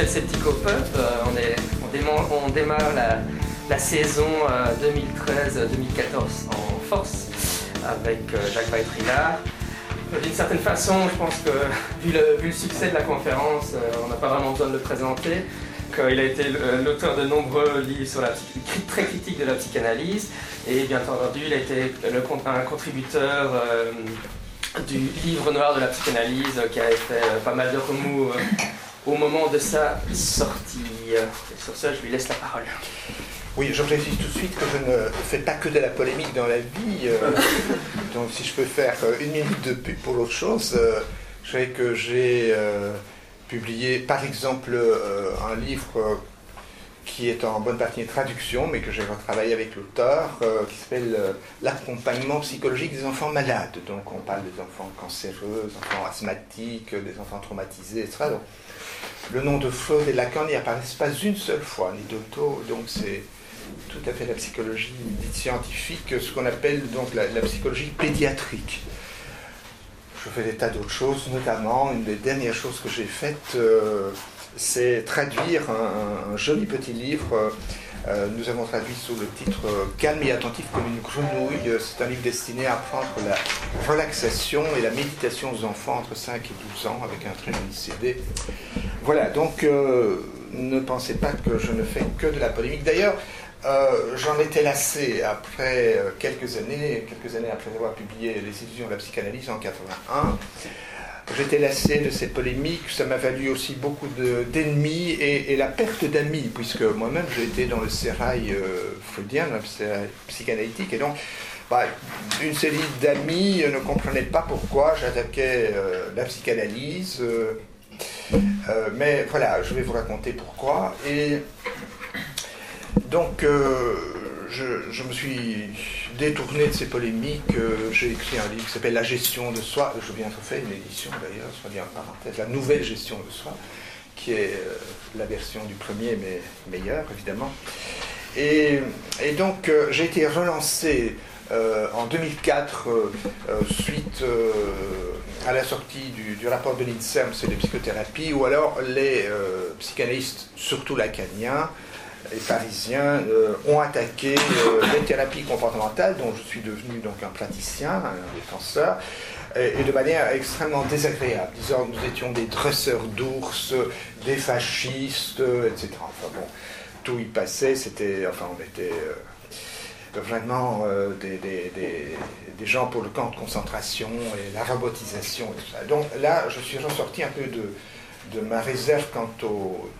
à Bruxelles Septico Pub. Euh, on, on, démarre, la, saison 2013-2014 euh, en force avec euh, Jacques Weitrillard. D'une certaine façon, je pense que vu le, succès de la conférence, on n'a pas vraiment besoin de le présenter. Il a été l'auteur de nombreux livres sur la très critique de la psychanalyse et bien entendu il a été le, un contributeur du livre noir de la psychanalyse qui avait fait euh, pas mal de remous euh, au moment de sa sortie. sur ça, je lui laisse la parole. Oui, je précise tout de suite que je ne fais pas que de la polémique dans la vie. Euh, donc si je peux faire une minute de pub pour l'autre chose, je sais que j'ai publié par exemple un livre qui est en bonne partie une traduction, mais que j'ai retravaillé avec l'auteur, euh, qui s'appelle euh, L'accompagnement psychologique des enfants malades. Donc on parle des enfants cancéreux, des enfants asthmatiques, des enfants traumatisés, etc. Donc, le nom de Freud et Lacan n'y apparaissent pas une seule fois, ni d'auto, donc c'est tout à fait la psychologie dite scientifique, ce qu'on appelle donc la, psychologie pédiatrique. Je fais des tas d'autres choses, notamment une des dernières choses que j'ai faites. Euh, c'est traduire un, joli petit livre. Euh, nous avons traduit sous le titre euh, Calme et attentif comme une grenouille. C'est un livre destiné à apprendre la relaxation et la méditation aux enfants entre 5 et 12 ans avec un très joli CD. Voilà, donc euh, ne pensez pas que je ne fais que de la polémique. D'ailleurs, j'en étais lassé après quelques années, quelques années après avoir publié Les illusions de la psychanalyse en 81. J'étais lassé de ces polémiques, ça m'a valu aussi beaucoup d'ennemis et, la perte d'amis, puisque moi-même j'ai été dans le sérail euh, freudien, le sérail psychanalytique, et donc bah, une série d'amis ne comprenaient pas pourquoi j'attaquais euh, la psychanalyse. Euh, mais voilà, je vais vous raconter pourquoi. Et donc, je, me suis détourné de ces polémiques. Euh, j'ai écrit un livre qui s'appelle La gestion de soi. Je viens de faire une édition d'ailleurs, soit dit en parenthèse, La nouvelle gestion de soi, qui est euh, la version du premier, mais meilleure évidemment. Et, donc, euh, j'ai été relancé en 2004 suite à la sortie du, rapport de l'INSERM sur les psychothérapies, ou alors les psychanalystes, surtout lacaniens, les Parisiens euh, ont attaqué euh, les thérapies comportementales, dont je suis devenu donc un praticien, un défenseur, et, de manière extrêmement désagréable, que nous étions des dresseurs d'ours, des fascistes, etc. Enfin bon, tout y passait, c'était, enfin on était euh, vraiment des, des, gens pour le camp de concentration et la robotisation. Donc là, je suis ressorti un peu de ma réserve quant au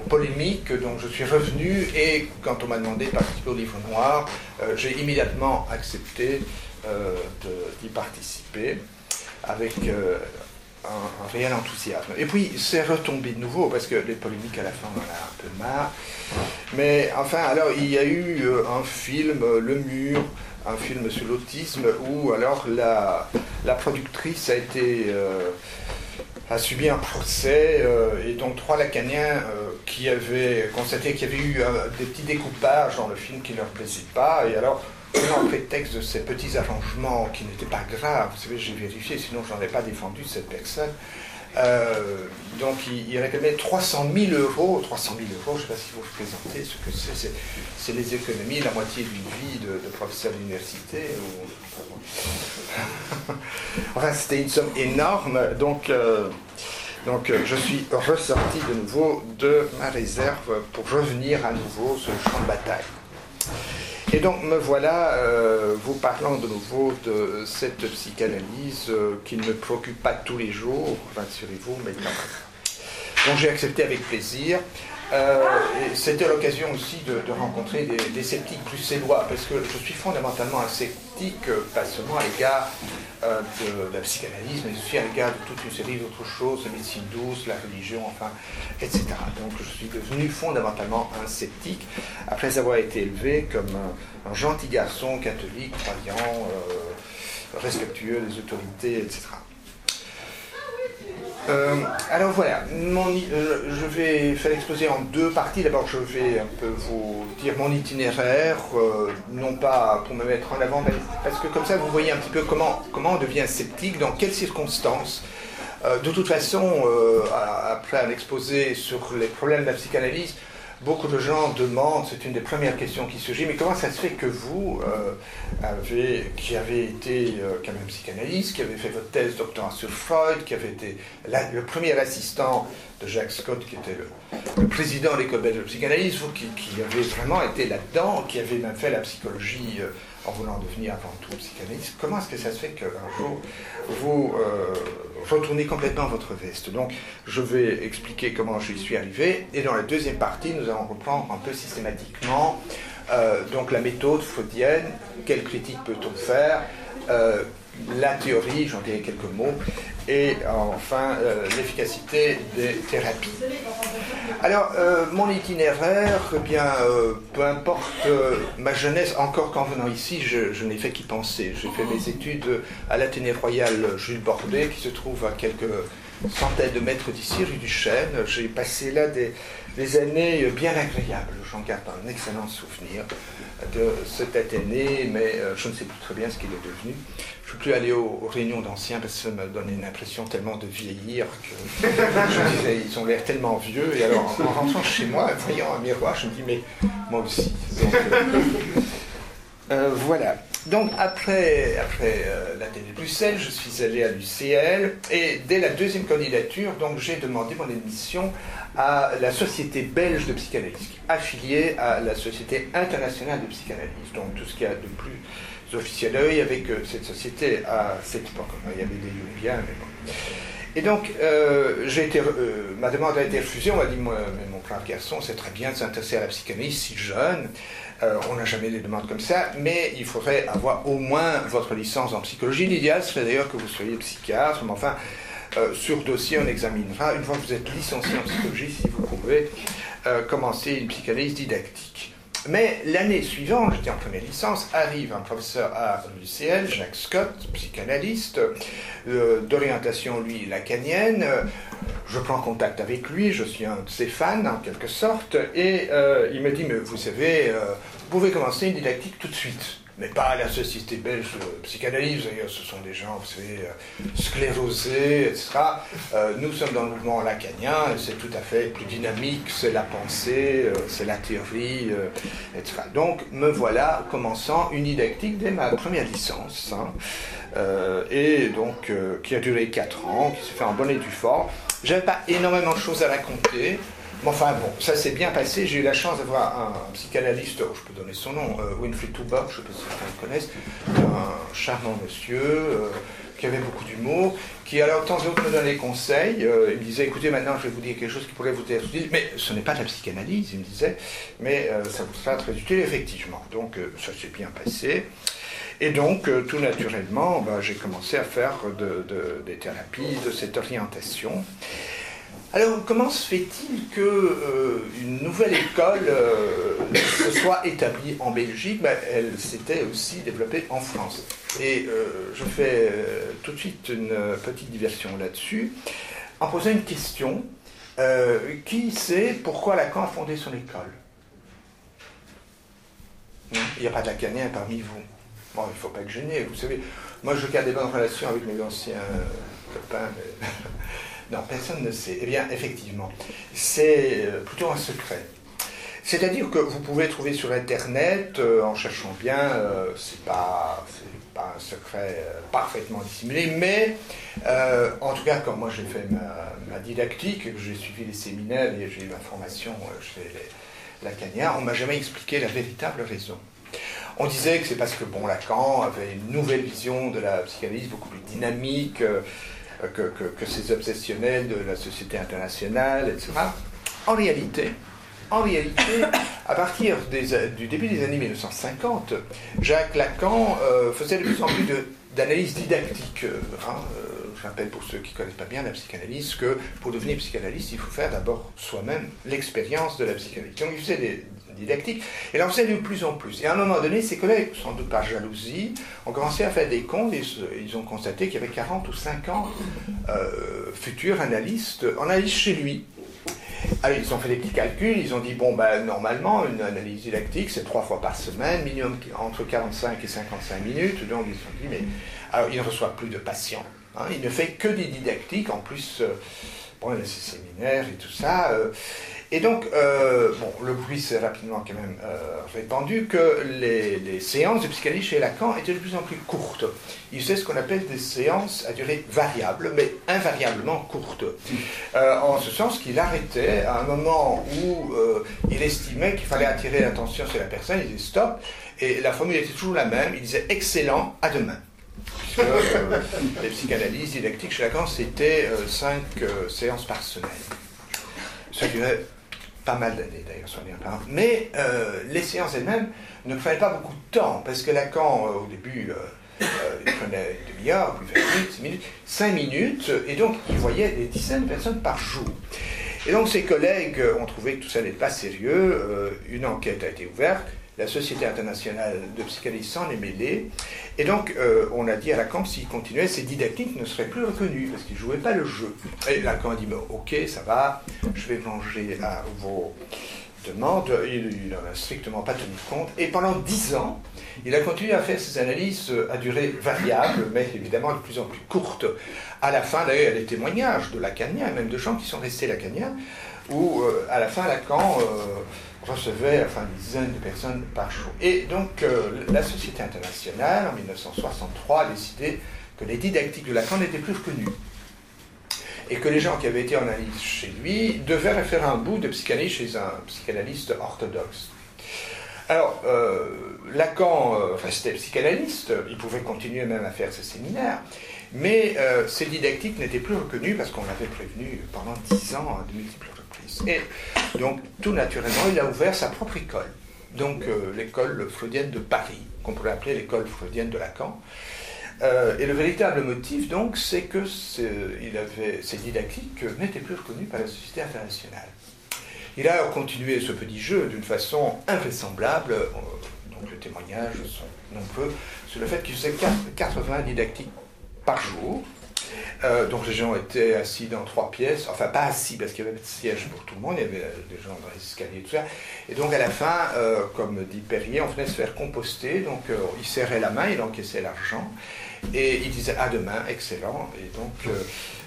polémiques, donc je suis revenu et quand on m'a demandé de participer au livre noir, euh, j'ai immédiatement accepté euh, d'y participer avec euh, un, réel enthousiasme. Et puis c'est retombé de nouveau parce que les polémiques à la fin on en a un peu marre. Mais enfin, alors il y a eu un film, Le Mur, un film sur l'autisme où alors la, productrice a été a subi un procès et donc trois lacaniens qui avaient constaté qu'il y avait eu euh, des petits découpages dans le film qui ne leur plaisaient pas et alors en prétexte de ces petits arrangements qui n'étaient pas graves, vous savez j'ai vérifié sinon je ai pas défendu cette personne donc il, réclamait 300 000 euros 300 000 euros, je ne sais pas si vous vous présentez ce que c'est c'est les économies, la moitié d'une vie de, de professeur d'université enfin, c'était une somme énorme. Donc, euh, donc euh, je suis ressorti de nouveau de ma réserve pour revenir à nouveau sur le champ de bataille. Et donc me voilà euh, vous parlant de nouveau de cette psychanalyse qui ne me préoccupe pas tous les jours, rassurez-vous, mais quand j'ai accepté avec plaisir. Euh, c'était l'occasion aussi de, rencontrer des, sceptiques plus bruxellois, parce que je suis fondamentalement un sceptique, euh, pas seulement à l'égard euh, de, la psychanalyse, mais aussi à l'égard de toute une série d'autres choses, la médecine douce, la religion, enfin, etc. Donc je suis devenu fondamentalement un sceptique, après avoir été élevé comme un, gentil garçon catholique, croyant, respectueux des autorités, etc. Euh, alors voilà, euh, je vais faire l'exposé en deux parties. D'abord, je vais un peu vous dire mon itinéraire, euh, non pas pour me mettre en avant, mais parce que comme ça, vous voyez un petit peu comment, comment on devient sceptique, dans quelles circonstances de toute façon, après un exposé sur les problèmes de la psychanalyse, beaucoup de gens demandent, c'est une des premières questions qui surgit, mais comment ça se fait que vous, euh, avez, qui avez été euh, quand même psychanalyste, qui avez fait votre thèse doctorat sur Freud, qui avez été le premier assistant de Jacques Scott, qui était le, président de l'école belge de psychanalyse, vous qui, avez vraiment été là-dedans, qui avez même fait la psychologie euh, en voulant devenir avant tout psychanalyste, comment est-ce que ça se fait qu'un jour vous retournez complètement votre veste. Donc je vais expliquer comment je y suis arrivé, et dans la deuxième partie, nous allons reprendre un peu systématiquement euh, donc la méthode freudienne, quelle critique peut-on faire, euh, la théorie, j'en dirai quelques mots, et enfin euh, l'efficacité des thérapies. Alors, euh, mon itinéraire, eh bien, euh, peu importe ma jeunesse, encore qu'en venant ici, je, n'ai fait qu'y penser. J'ai fait mes études à l'Athénée royal Jules Bordet, qui se trouve à quelques centaines de mètres d'ici, rue du Chêne. J'ai passé là des, des années bien agréables. J'en garde un excellent souvenir de cet Athénée, mais je ne sais plus très bien ce qu'il est devenu. Je ne peux plus aller aux, réunions d'anciens parce que ça me donnait une impression tellement de vieillir que je disais, ils ont l'air tellement vieux. Et alors, en, rentrant chez moi, voyant un miroir, je me dis, mais moi aussi. Euh, euh, voilà. Donc après, après euh, la télé de Bruxelles, je suis allé à l'UCL et dès la deuxième candidature, donc j'ai demandé mon admission à la Société belge de psychanalyse, affiliée à la Société internationale de psychanalyse. Donc tout ce qu'il y a de plus officiels. il y avait que cette société à cette époque. Il y avait des Jungiens, mais bon. Et donc, euh, euh, ma demande a été refusée. On m'a dit, moi, mais mon frère garçon, c'est très bien de s'intéresser à la psychanalyse si jeune. Euh, on n'a jamais des demandes comme ça, mais il faudrait avoir au moins votre licence en psychologie. L'idéal serait d'ailleurs que vous soyez psychiatre, mais enfin, sur dossier, on examinera. Une fois que vous êtes licencié en psychologie, si vous pouvez commencer une psychanalyse didactique. Mais l'année suivante, j'étais en première licence, arrive un professeur à l'UCL, Jacques Scott, psychanalyste, euh, d'orientation, lui, lacanienne. Je prends contact avec lui, je suis un de ses fans, en quelque sorte, et euh, il me dit, mais vous savez, euh, vous pouvez commencer une didactique tout de suite mais pas la société belge de psychanalyse. D'ailleurs, ce sont des gens, vous savez, euh, sclérosés, etc. Euh, nous sommes dans le mouvement lacanien, c'est tout à fait plus dynamique, c'est la pensée, euh, c'est la théorie, etc. Donc, me voilà commençant une didactique dès ma première licence, hein. et donc qui a duré 4 ans, qui s'est fait en bonne et due forme. J'avais pas énormément de choses à raconter. Mais enfin bon, ça s'est bien passé. J'ai eu la chance d'avoir un, psychanalyste, oh, je peux donner son nom, euh, Winfried Tuba, je ne sais pas si certains le connaissent, un charmant monsieur euh, qui avait beaucoup d'humour, qui alors de temps en me donnait des conseils. Euh, il me disait écoutez, maintenant je vais vous dire quelque chose qui pourrait vous être utile. Mais ce n'est pas de la psychanalyse, il me disait, mais ça vous sera très utile, effectivement. Donc ça s'est bien passé. Et donc, tout naturellement, bah, j'ai commencé à faire des thérapies, de cette orientation. Alors, comment se fait-il qu'une euh, nouvelle école euh, se soit établie en Belgique? Ben, Elle s'était aussi développée en France. Et euh, je fais tout de suite une petite diversion là-dessus, en posant une question. qui sait pourquoi Lacan a fondé son école? Il n'y a pas de Lacanien parmi vous. Bon, il ne faut pas être gêné, vous savez. Moi, je garde des bonnes relations avec mes anciens copains. Non, personne ne sait. Eh bien, effectivement, c'est euh, plutôt un secret. C'est-à-dire que vous pouvez trouver sur Internet, euh, en cherchant bien, euh, c'est pas, un secret parfaitement dissimulé, mais en tout cas, comme moi j'ai fait ma, didactique, j'ai suivi les séminaires et j'ai eu ma formation chez les Lacaniens, on m'a jamais expliqué la véritable raison. On disait que c'est parce que bon, Lacan avait une nouvelle vision de la psychanalyse beaucoup plus dynamique que, ces obsessionnels de la société internationale, etc. En réalité, en réalité, à partir du début des années 1950, Jacques Lacan euh, faisait de plus en plus d'analyse didactique. Euh, hein, euh, je rappelle pour ceux qui ne connaissent pas bien la psychanalyse que pour devenir psychanalyste, il faut faire d'abord soi-même l'expérience de la psychanalyse. Didactique. Et là, de plus en plus. Et à un moment donné, ses collègues, sans doute par jalousie, ont commencé à faire des comptes et ils ont constaté qu'il y avait 40 ou 50 euh, futurs analystes en analyse chez lui. Ils ont fait des petits calculs, ils ont dit, bon, ben, normalement, une analyse didactique, c'est trois fois par semaine, minimum entre 45 et 55 minutes. Donc, ils se sont dit, mais. Alors, ils ne reçoivent plus de patients. Hein. il ne fait que des didactiques, en plus, bon, il a ses séminaires et tout ça. Et donc, euh, bon, le bruit s'est rapidement quand même euh, répandu que les, séances de psychanalyse chez Lacan étaient de plus en plus courtes. Il faisait ce qu'on appelle des séances à durée variable, mais invariablement courtes. Euh, en ce sens qu'il arrêtait à un moment où il estimait qu'il fallait attirer l'attention sur la personne, il disait stop, et la formule était toujours la même, il disait excellent, à demain. Puisque les psychanalyses didactiques chez Lacan, c'était cinq séances par semaine. Ça durait pas mal d'années d'ailleurs, sur bien Mais euh, les séances elles-mêmes ne prenaient pas beaucoup de temps, parce que Lacan, euh, au début, euh, il prenait une demi-heure, puis 20 minutes, 5 minutes, et donc il voyait des dizaines de personnes par jour. Et donc ses collègues ont trouvé que tout ça n'était pas sérieux, une enquête a été ouverte, la Société internationale de psychanalyse s'en est mêlée. Et donc, euh, on a dit à Lacan que s'il continuait, ses didactiques ne seraient plus reconnues parce qu'il ne jouait pas le jeu. Et Lacan a dit Ok, ça va, je vais manger à vos demandes. Il n'en a strictement pas tenu compte. Et pendant dix ans, il a continué à faire ses analyses à durée variable, mais évidemment de plus en plus courte. À la fin, d'ailleurs, il y a des témoignages de Lacaniens, même de gens qui sont restés Lacaniens, où euh, à la fin, Lacan. Euh, recevait enfin une dizaine de personnes par jour. Et donc euh, la Société internationale, en 1963, a décidé que les didactiques de Lacan n'étaient plus reconnues. Et que les gens qui avaient été en analyse chez lui devaient faire un bout de psychanalyse chez un psychanalyste orthodoxe. Alors, euh, Lacan, euh, enfin c'était psychanalyste, il pouvait continuer même à faire ses séminaires, mais ses didactiques n'étaient plus reconnues parce qu'on l'avait prévenu pendant dix ans de multiples et donc, tout naturellement, il a ouvert sa propre école. Donc, euh, l'école freudienne de Paris, qu'on pourrait appeler l'école freudienne de Lacan. Euh, et le véritable motif, donc, c'est que il ces didactiques n'étaient plus reconnues par la société internationale. Il a continué ce petit jeu d'une façon invraisemblable. Euh, donc, les témoignages sont nombreux sur le fait qu'il faisait 80 didactiques par jour. Euh, donc les gens étaient assis dans trois pièces, enfin pas assis parce qu'il y avait des sièges pour tout le monde, il y avait euh, des gens dans les escaliers, tout ça. Et donc à la fin, euh, comme dit Perrier, on venait se faire composter, donc il serrait la main, il encaissait l'argent, et il disait à demain, excellent. Et donc,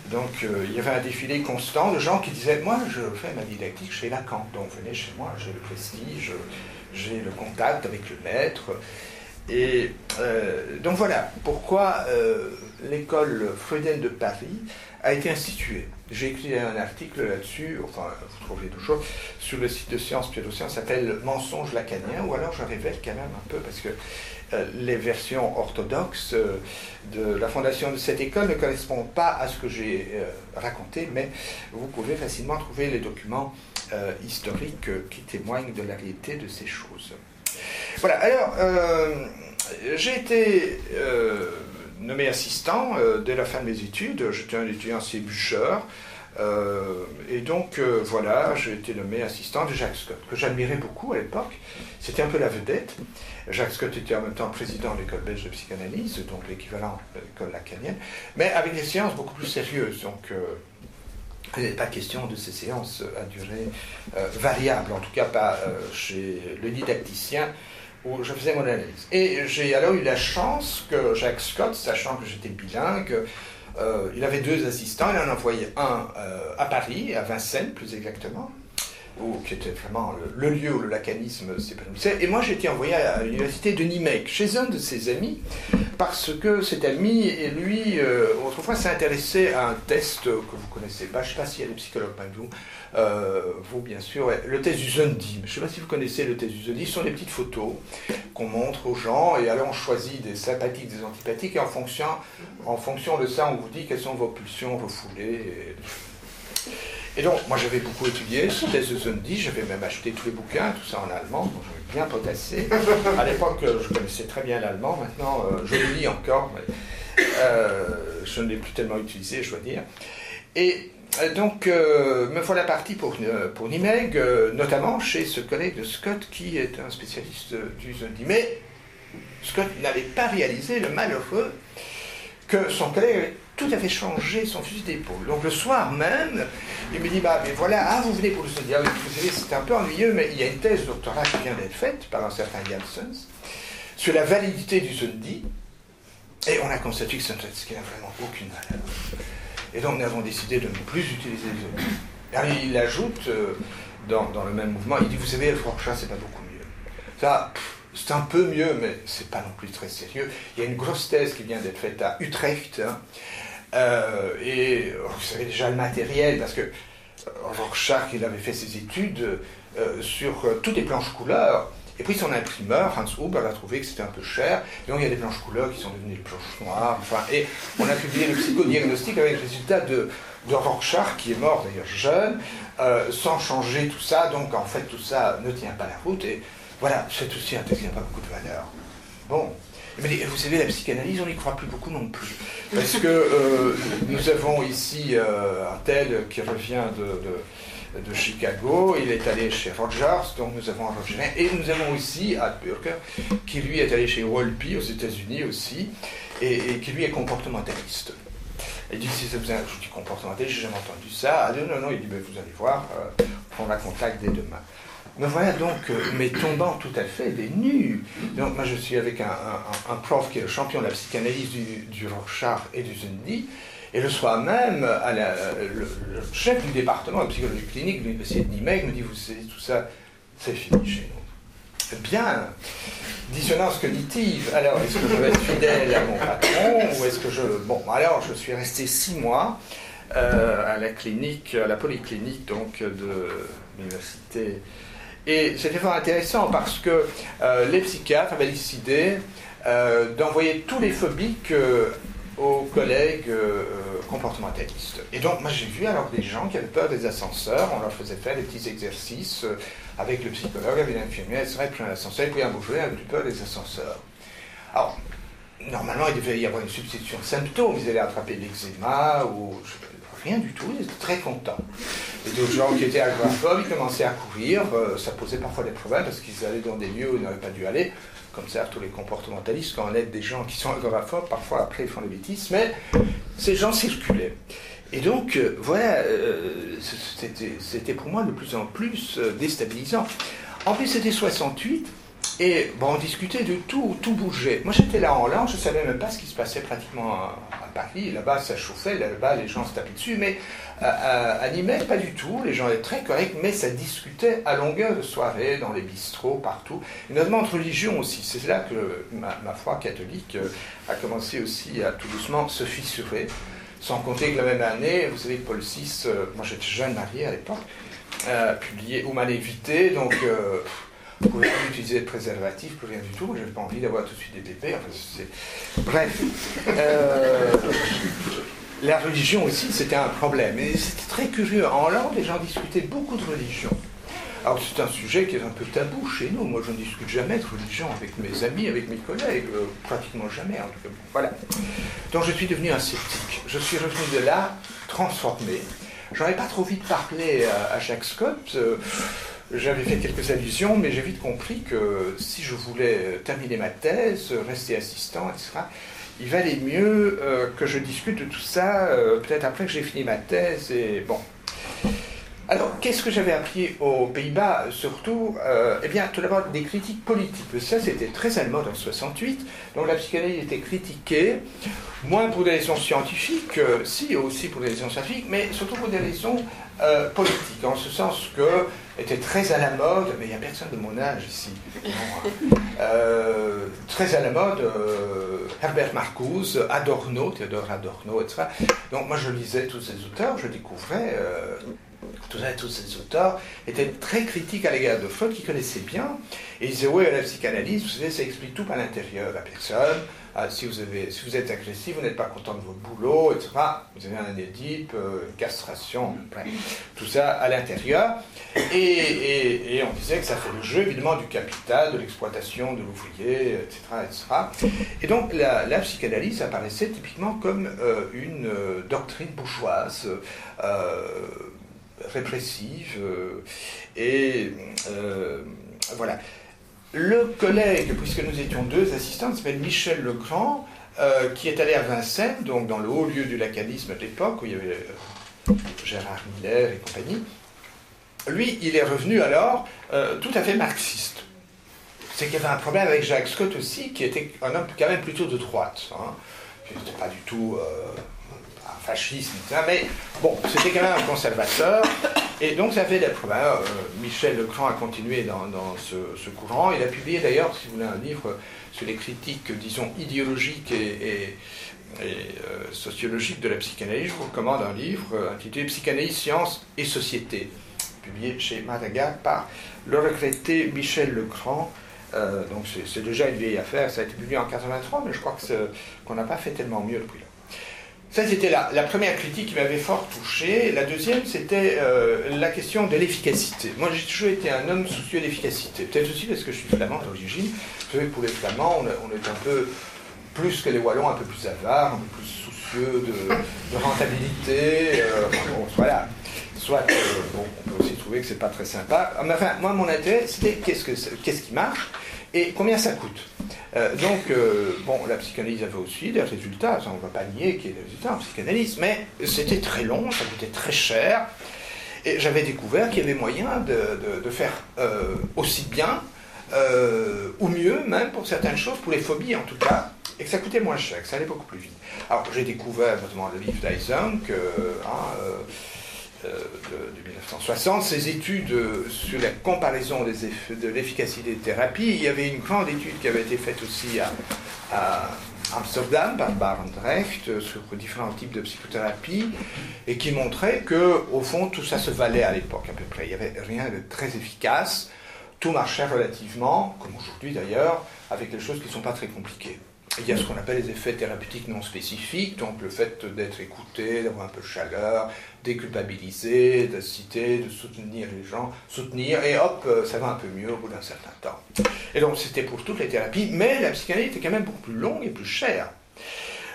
donc il y avait un défilé constant de gens qui disaient, moi je fais ma didactique chez Lacan, donc venez chez moi, j'ai le prestige, j'ai le contact avec le maître. Et donc voilà pourquoi l'école freudienne de Paris a été instituée. J'ai écrit un article là-dessus, enfin, vous trouvez toujours, sur le site de Sciences Pseudo-Sciences, s'appelle Mensonge lacanien, ou alors je révèle quand même un peu, parce que euh, les versions orthodoxes euh, de la fondation de cette école ne correspondent pas à ce que j'ai euh, raconté, mais vous pouvez facilement trouver les documents historiques qui témoignent de la réalité de ces choses. Voilà, alors, j'ai été nommé assistant euh, dès la fin de mes études. J'étais un étudiant assez bûcheur. Euh, et donc euh, voilà, j'ai été nommé assistant de Jacques Scott, que j'admirais beaucoup à l'époque. C'était un peu la vedette. Jacques Scott était en même temps président de l'école belge de psychanalyse, donc l'équivalent de l'école lacanienne, mais avec des séances beaucoup plus sérieuses. Donc il n'est pas question de ces séances à durée variable, en tout cas pas chez le didacticien où je faisais mon analyse. Et j'ai alors eu la chance que Jacques Scott, sachant que j'étais bilingue, euh, il avait deux assistants, il en envoyait un euh, à Paris, à Vincennes plus exactement, où, qui était vraiment le, lieu où le lacanisme s'épanouissait. Et moi j'étais envoyé à l'université de Nimègue, chez un de ses amis, parce que cet ami et lui, euh, autrefois, s'intéressait à un test que vous connaissez pas, je ne sais pas s'il y a des psychologues vous, euh, vous, bien sûr, le test du Zundim. Je ne sais pas si vous connaissez le test du Zundim. Ce sont des petites photos qu'on montre aux gens et alors on choisit des sympathiques, des antipathiques et en fonction, en fonction de ça, on vous dit quelles sont vos pulsions, vos foulées. Et, donc, moi j'avais beaucoup étudié ce test de Zundim. J'avais même acheté tous les bouquins, tout ça en allemand. J'avais bien potassé. À l'époque, je connaissais très bien l'allemand. Maintenant, euh, je le lis encore, mais euh, je ne l'ai plus tellement utilisé, je dois dire. Et euh, donc, euh, me voilà parti pour, euh, pour Nimeg, notamment chez ce collègue de Scott qui est un spécialiste du zombie. Mais Scott n'avait pas réalisé le malheureux que son collègue tout à fait changé son fusil d'épaule. Donc le soir même, il me dit Bah, mais voilà, ah, vous venez pour le zombie. Vous savez, c'est un peu ennuyeux, mais il y a une thèse doctorale qui vient d'être faite par un certain Janssens sur la validité du zombie Et on a constaté que ça n'a vraiment aucune valeur. Et donc nous avons décidé de ne plus utiliser les autres. il ajoute euh, dans, le même mouvement, il dit, vous savez, le Rorschach, c'est pas beaucoup mieux. Ça, c'est un peu mieux, mais c'est pas non plus très sérieux. Il y a une grosse thèse qui vient d'être faite à Utrecht, hein. euh, et vous savez déjà le matériel, parce que Rorschach, il avait fait ses études euh, sur toutes les planches couleurs, et puis son imprimeur, Hans Huber, a trouvé que c'était un peu cher. Donc il y a des planches couleurs qui sont devenues des planches noires. Enfin, et on a publié le psychodiagnostic avec le résultat de, de Rorschach, qui est mort d'ailleurs jeune, euh, sans changer tout ça. Donc en fait, tout ça ne tient pas la route. Et voilà, c'est aussi un texte qui n'a pas beaucoup de valeur. Bon. Mais vous savez, la psychanalyse, on n'y croit plus beaucoup non plus. Parce que euh, nous avons ici euh, un tel qui revient de Chicago, il est allé chez Rogers, donc nous avons Roger, et nous avons aussi Burger, qui lui est allé chez Wolpe aux États-Unis aussi, et, qui lui est comportementaliste. Il dit si ça vous je dis comportementaliste, j'ai jamais entendu ça. Ah non, non, il dit ben, vous allez voir, euh, on va contact dès demain. Mais voilà donc, euh, mais tombant tout à fait des nus. Donc moi je suis avec un, prof qui est le champion de la psychanalyse du, du Rorschach et du Zundy, et le soir même, le, chef du département de psychologie clinique de l'université de me dit, vous savez, tout ça, c'est fini chez nous. Bien, dissonance cognitive. Alors, est-ce que je vais être fidèle à mon patron ou est-ce que je... Bon, alors, je suis resté six mois euh, à la clinique, à la polyclinique donc de l'université. Et c'était fort intéressant parce que euh, les psychiatres avaient décidé euh, d'envoyer tous les phobiques aux collègues euh, comportementalistes. Et donc, moi, j'ai vu alors des gens qui avaient peur des ascenseurs, on leur faisait faire des petits exercices euh, avec le psychologue, avec l'infirmière, etc. Et puis un ascenseur, puis un bourgeois avait plus peur des ascenseurs. Alors, normalement, il devait y avoir une substitution de symptômes. Ils allaient attraper l'eczéma ou rien du tout, ils étaient très contents. Et d'autres gens qui étaient agoraphobes, ils commençaient à courir, euh, ça posait parfois des problèmes parce qu'ils allaient dans des lieux où ils n'auraient pas dû aller comme ça tous les comportementalistes, quand on aide des gens qui sont agoraphobes, parfois après ils font des bêtises, mais ces gens circulaient. Et donc, euh, voilà, euh, c'était pour moi de plus en plus euh, déstabilisant. En plus, c'était 68, et bon, on discutait de tout, tout bougeait. Moi, j'étais là en Hollande, je ne savais même pas ce qui se passait pratiquement à, Paris. Là-bas, ça chauffait, là-bas, les gens se tapaient dessus, mais à, Nîmes, pas du tout. Les gens étaient très corrects, mais ça discutait à longueur de soirée, dans les bistrots, partout. Et notamment entre religions aussi. C'est là que ma, foi catholique euh, a commencé aussi à tout doucement se fissurer. Sans compter que la même année, vous savez Paul VI, euh, moi j'étais jeune marié à l'époque, a publié Ou mal évité, donc. Euh, vous pouvez plus utiliser de préservatif, plus rien du tout. Je n'avais pas envie d'avoir tout de suite des bébés. Bref. Euh, la religion aussi, c'était un problème. Et c'était très curieux. En Hollande, les gens discutaient beaucoup de religion. Alors c'est un sujet qui est un peu tabou chez nous. Moi, je ne discute jamais de religion avec mes amis, avec mes collègues, euh, pratiquement jamais. En tout cas. Voilà. Donc je suis devenu un sceptique. Je suis revenu de là transformé. J'en ai pas trop vite parlé à, à Jacques Scott. Euh, j'avais fait quelques allusions, mais j'ai vite compris que si je voulais terminer ma thèse, rester assistant, etc., il valait mieux euh, que je discute de tout ça, euh, peut-être après que j'ai fini ma thèse. Et bon. Alors, qu'est-ce que j'avais appris aux Pays-Bas Surtout, euh, eh bien, tout d'abord, des critiques politiques. Ça, c'était très allemand en 68. Donc, la psychanalyse était critiquée, moins pour des raisons scientifiques, si, aussi pour des raisons scientifiques, mais surtout pour des raisons politiques, en ce sens que était très à la mode, mais il n'y a personne de mon âge ici. Euh, très à la mode, euh, Herbert Marcuse, Adorno, Théodore Adorno, etc. Donc moi je lisais tous ces auteurs, je découvrais, euh, tous ces auteurs étaient très critiques à l'égard de Freud, qui connaissaient bien, et ils disaient, oui, la psychanalyse, vous savez, ça explique tout par l'intérieur, la personne, ah, si, vous avez, si vous êtes agressif, vous n'êtes pas content de votre boulot, etc. Vous avez un édipe, euh, une castration, tout ça à l'intérieur. Et, on disait que ça fait le jeu, évidemment, du capital, de l'exploitation de l'ouvrier, etc., etc. Et donc la, psychanalyse apparaissait typiquement comme euh, une euh, doctrine bourgeoise, répressive, et voilà. Le collègue, puisque nous étions deux assistants, s'appelle Michel Legrand, euh, qui est allé à Vincennes, donc dans le haut lieu du lacanisme de l'époque, où il y avait euh, Gérard Miller et compagnie. Lui, il est revenu alors euh, tout à fait marxiste. c'est qu'il y avait un problème avec Jacques Scott aussi, qui était un homme quand même plutôt de droite. Hein. Il n'était pas du tout euh, un fasciste, mais bon, c'était quand même un conservateur. Et donc ça fait des problèmes. Euh, Michel Lecran a continué dans, ce, courant. Il a publié d'ailleurs, si vous voulez, un livre sur les critiques, disons, idéologiques et, euh, sociologiques de la psychanalyse. Je vous recommande un livre intitulé Psychanalyse, science et société, publié chez Madagascar par le regretté Michel Lecran. Euh, donc c'est déjà une vieille affaire, ça a été publié en 83, mais je crois qu'on n'a pas fait tellement mieux depuis là. Ça, c'était la, première critique qui m'avait fort touché. La deuxième, c'était euh, la question de l'efficacité. Moi, j'ai toujours été un homme soucieux d'efficacité. Peut-être aussi parce que je suis flamand d'origine. Vous savez, pour les flamands, on, est un peu plus que les wallons, un peu plus avares, un peu plus soucieux de, rentabilité. Euh, voilà. Soit, bon, on peut aussi trouver que c'est pas très sympa. Enfin, moi, mon intérêt, c'était qu'est-ce, que, qu'est-ce qui marche? Et combien ça coûte euh, Donc, euh, bon, la psychanalyse avait aussi des résultats, ça on ne va pas nier qu'il y ait des résultats en psychanalyse, mais c'était très long, ça coûtait très cher, et j'avais découvert qu'il y avait moyen de, faire euh, aussi bien, ou mieux même pour certaines choses, pour les phobies en tout cas, et que ça coûtait moins cher, que ça allait beaucoup plus vite. Alors j'ai découvert notamment le livre d'Eisung, hein, euh, de, 1960, ces études sur la comparaison de l'efficacité des thérapies. Il y avait une grande étude qui avait été faite aussi à, Amsterdam par Barendrecht sur différents types de psychothérapie et qui montrait que, au fond, tout ça se valait à l'époque à peu près. Il n'y avait rien de très efficace. Tout marchait relativement, comme aujourd'hui d'ailleurs, avec des choses qui ne sont pas très compliquées. Il y a ce qu'on appelle les effets thérapeutiques non spécifiques, donc le fait d'être écouté, d'avoir un peu de chaleur, déculpabiliser, de citer, de soutenir les gens, soutenir, et hop, euh, ça va un peu mieux au bout d'un certain temps. Et donc c'était pour toutes les thérapies, mais la psychanalyse était quand même beaucoup plus longue et plus chère.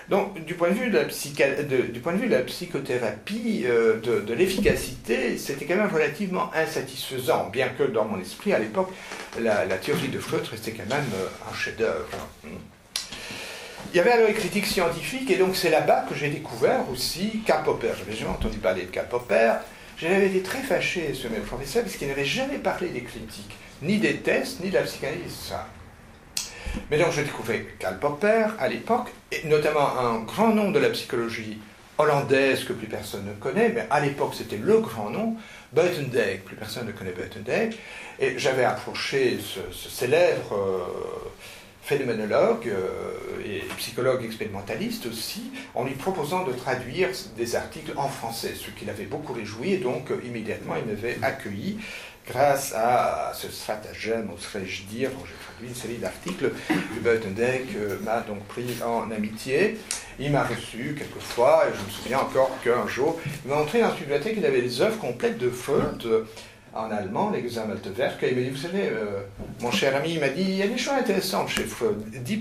Donc, du point de vue de la, psychothérapie, de, l'efficacité, c'était quand même relativement insatisfaisant, bien que dans mon esprit, à l'époque, la, théorie de Freud restait quand même euh, un chef-d'œuvre. Il y avait alors les critiques scientifiques, et donc c'est là-bas que j'ai découvert aussi Karl Popper. J'avais jamais entendu parler de Karl Popper. J'avais été très fâché sur mes professeurs parce qu'il n'avait jamais parlé des critiques, ni des tests, ni de la psychanalyse. Mais donc j'ai découvert Karl Popper à l'époque, et notamment un grand nom de la psychologie hollandaise que plus personne ne connaît, mais à l'époque c'était le grand nom, Buitendijk, plus personne ne connaît Buitendijk, et j'avais approché ce, célèbre euh, phénoménologue euh, et psychologue expérimentaliste aussi, en lui proposant de traduire des articles en français, ce qui l'avait beaucoup réjoui, et donc euh, immédiatement il m'avait accueilli grâce à ce stratagème, oserais-je dire, dont j'ai traduit une série d'articles. Buitendijk euh, m'a donc pris en amitié. Il m'a reçu quelquefois, et je me souviens encore qu'un jour, il m'a montré dans une bibliothèque, il avait des œuvres complètes de Freud en allemand, les Gesammelte et il m'a dit, vous savez, euh, mon cher ami, il m'a dit, il y a des choses intéressantes chez Freud, 10%,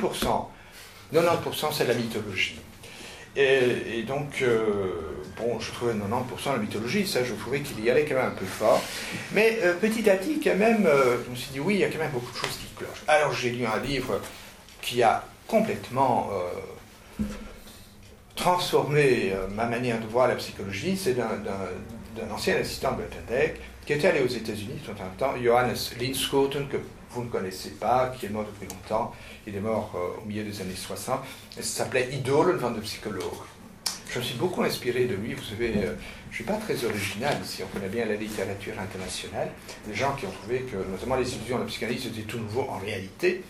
90% c'est la mythologie. Et, donc, euh, bon, je trouvais 90% la mythologie, ça, je trouvais qu'il y allait quand même un peu fort. Mais euh, petit à petit, quand même, je me suis dit, oui, il y a quand même beaucoup de choses qui clochent. Alors, j'ai lu un livre qui a complètement transformé ma manière de voir la psychologie. C'est d'un ancien assistant de Buitendijk qui était allé aux États-Unis tout un temps, Johannes Linschoten, que vous ne connaissez pas, qui est mort depuis longtemps. Il est mort euh, au milieu des années 60. Et s'appelait Idole, de psychologue. Je me suis beaucoup inspiré de lui. Vous savez, euh, je ne suis pas très original si on connaît bien la littérature internationale. Les gens qui ont trouvé que, notamment les illusions de la psychanalyse, étaient tout nouveau en réalité.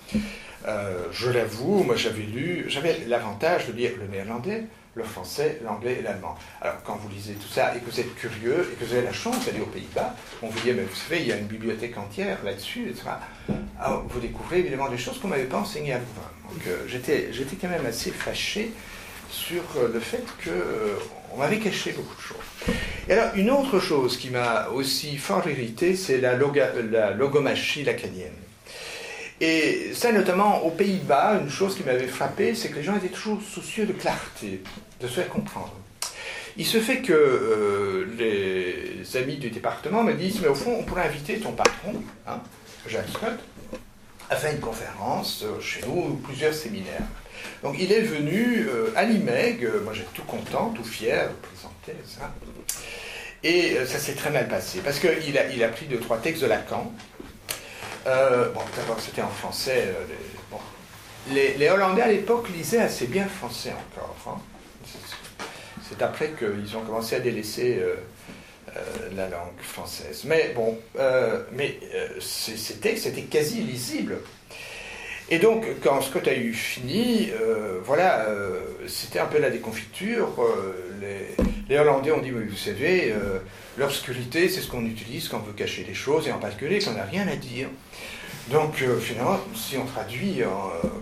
Euh, je l'avoue, moi j'avais lu, j'avais l'avantage de lire le néerlandais, le français, l'anglais et l'allemand. Alors, quand vous lisez tout ça et que vous êtes curieux et que vous avez la chance d'aller aux Pays-Bas, on vous dit, mais vous savez, il y a une bibliothèque entière là-dessus, etc. Alors, vous découvrez évidemment des choses qu'on ne m'avait pas enseignées à vous. Donc, euh, j'étais, quand même assez fâché sur euh, le fait qu'on euh, m'avait caché beaucoup de choses. Et alors, une autre chose qui m'a aussi fort irrité, c'est la, la logomachie lacanienne. Et ça, notamment aux Pays-Bas, une chose qui m'avait frappé, c'est que les gens étaient toujours soucieux de clarté, de se faire comprendre. Il se fait que euh, les amis du département me disent, mais au fond, on pourrait inviter ton patron, hein, Jacques Scott, à faire une conférence euh, chez nous, plusieurs séminaires. Donc il est venu euh, à l'IMEG, moi j'étais tout content, tout fier de présenter ça. Et ça s'est très mal passé, parce qu'il a, il a pris deux, trois textes de Lacan, bon, d'abord, c'était en français. les, Hollandais à l'époque lisaient assez bien français encore. Hein. C'est après qu'ils ont commencé à délaisser la langue française. Mais bon, mais c'était quasi lisible. Et donc, quand Scott a eu fini, euh, voilà, euh, c'était un peu la déconfiture. Euh, les, Hollandais ont dit, vous savez, l'obscurité, c'est ce qu'on utilise quand on veut cacher les choses, et en particulier quand on n'a rien à dire. Donc, finalement, si on traduit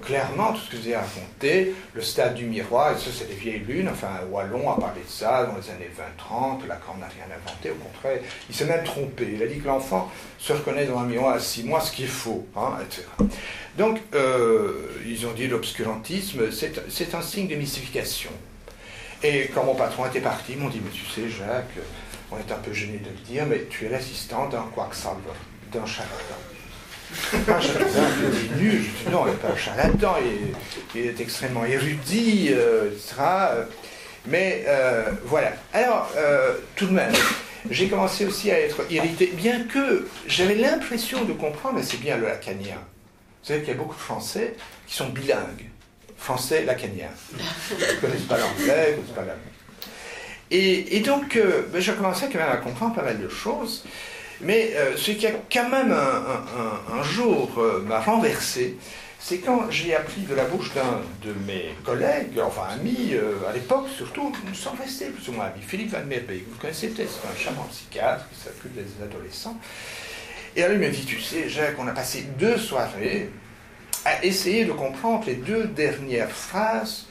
clairement tout ce que vous avez raconté, le stade du miroir, et ça, c'est des vieilles lunes, enfin, Wallon a parlé de ça dans les années 20-30, Lacan n'a rien inventé, au contraire, il s'est même trompé. Il a dit que l'enfant se reconnaît dans un miroir à six mois, ce qui est faux, hein, etc. Donc, euh, ils ont dit l'obscurantisme, c'est un signe de mystification. Et quand mon patron était parti, ils m'ont dit, mais tu sais, Jacques, on est un peu gêné de le dire, mais tu es l'assistant d'un quacksalver, d'un charlatan. Un charlatan, je je dis non, il n'est pas un charlatan, il, est extrêmement érudit, euh, etc. Mais euh, voilà. Alors, tout de même, j'ai commencé aussi à être irrité, bien que j'avais l'impression de comprendre, et c'est bien le lacanien, vous savez qu'il y a beaucoup de Français qui sont bilingues, français lacanien. Ils ne connaissent pas l'anglais, ils ne connaissent pas l'allemand. Et, donc, euh, ben, j'ai commencé quand même à comprendre pas mal de choses. Mais euh, ce qui a quand même un, jour euh, m'a renversé, c'est quand j'ai appris de la bouche d'un de mes collègues, enfin amis, à l'époque surtout, nous sommes restés plus ou moins amis, Philippe Van Merbeek, vous connaissez peut-être, c'est un charmant psychiatre qui s'occupe des adolescents. Et alors il m'a dit, tu sais, Jacques, on a passé deux soirées à essayer de comprendre les deux dernières phrases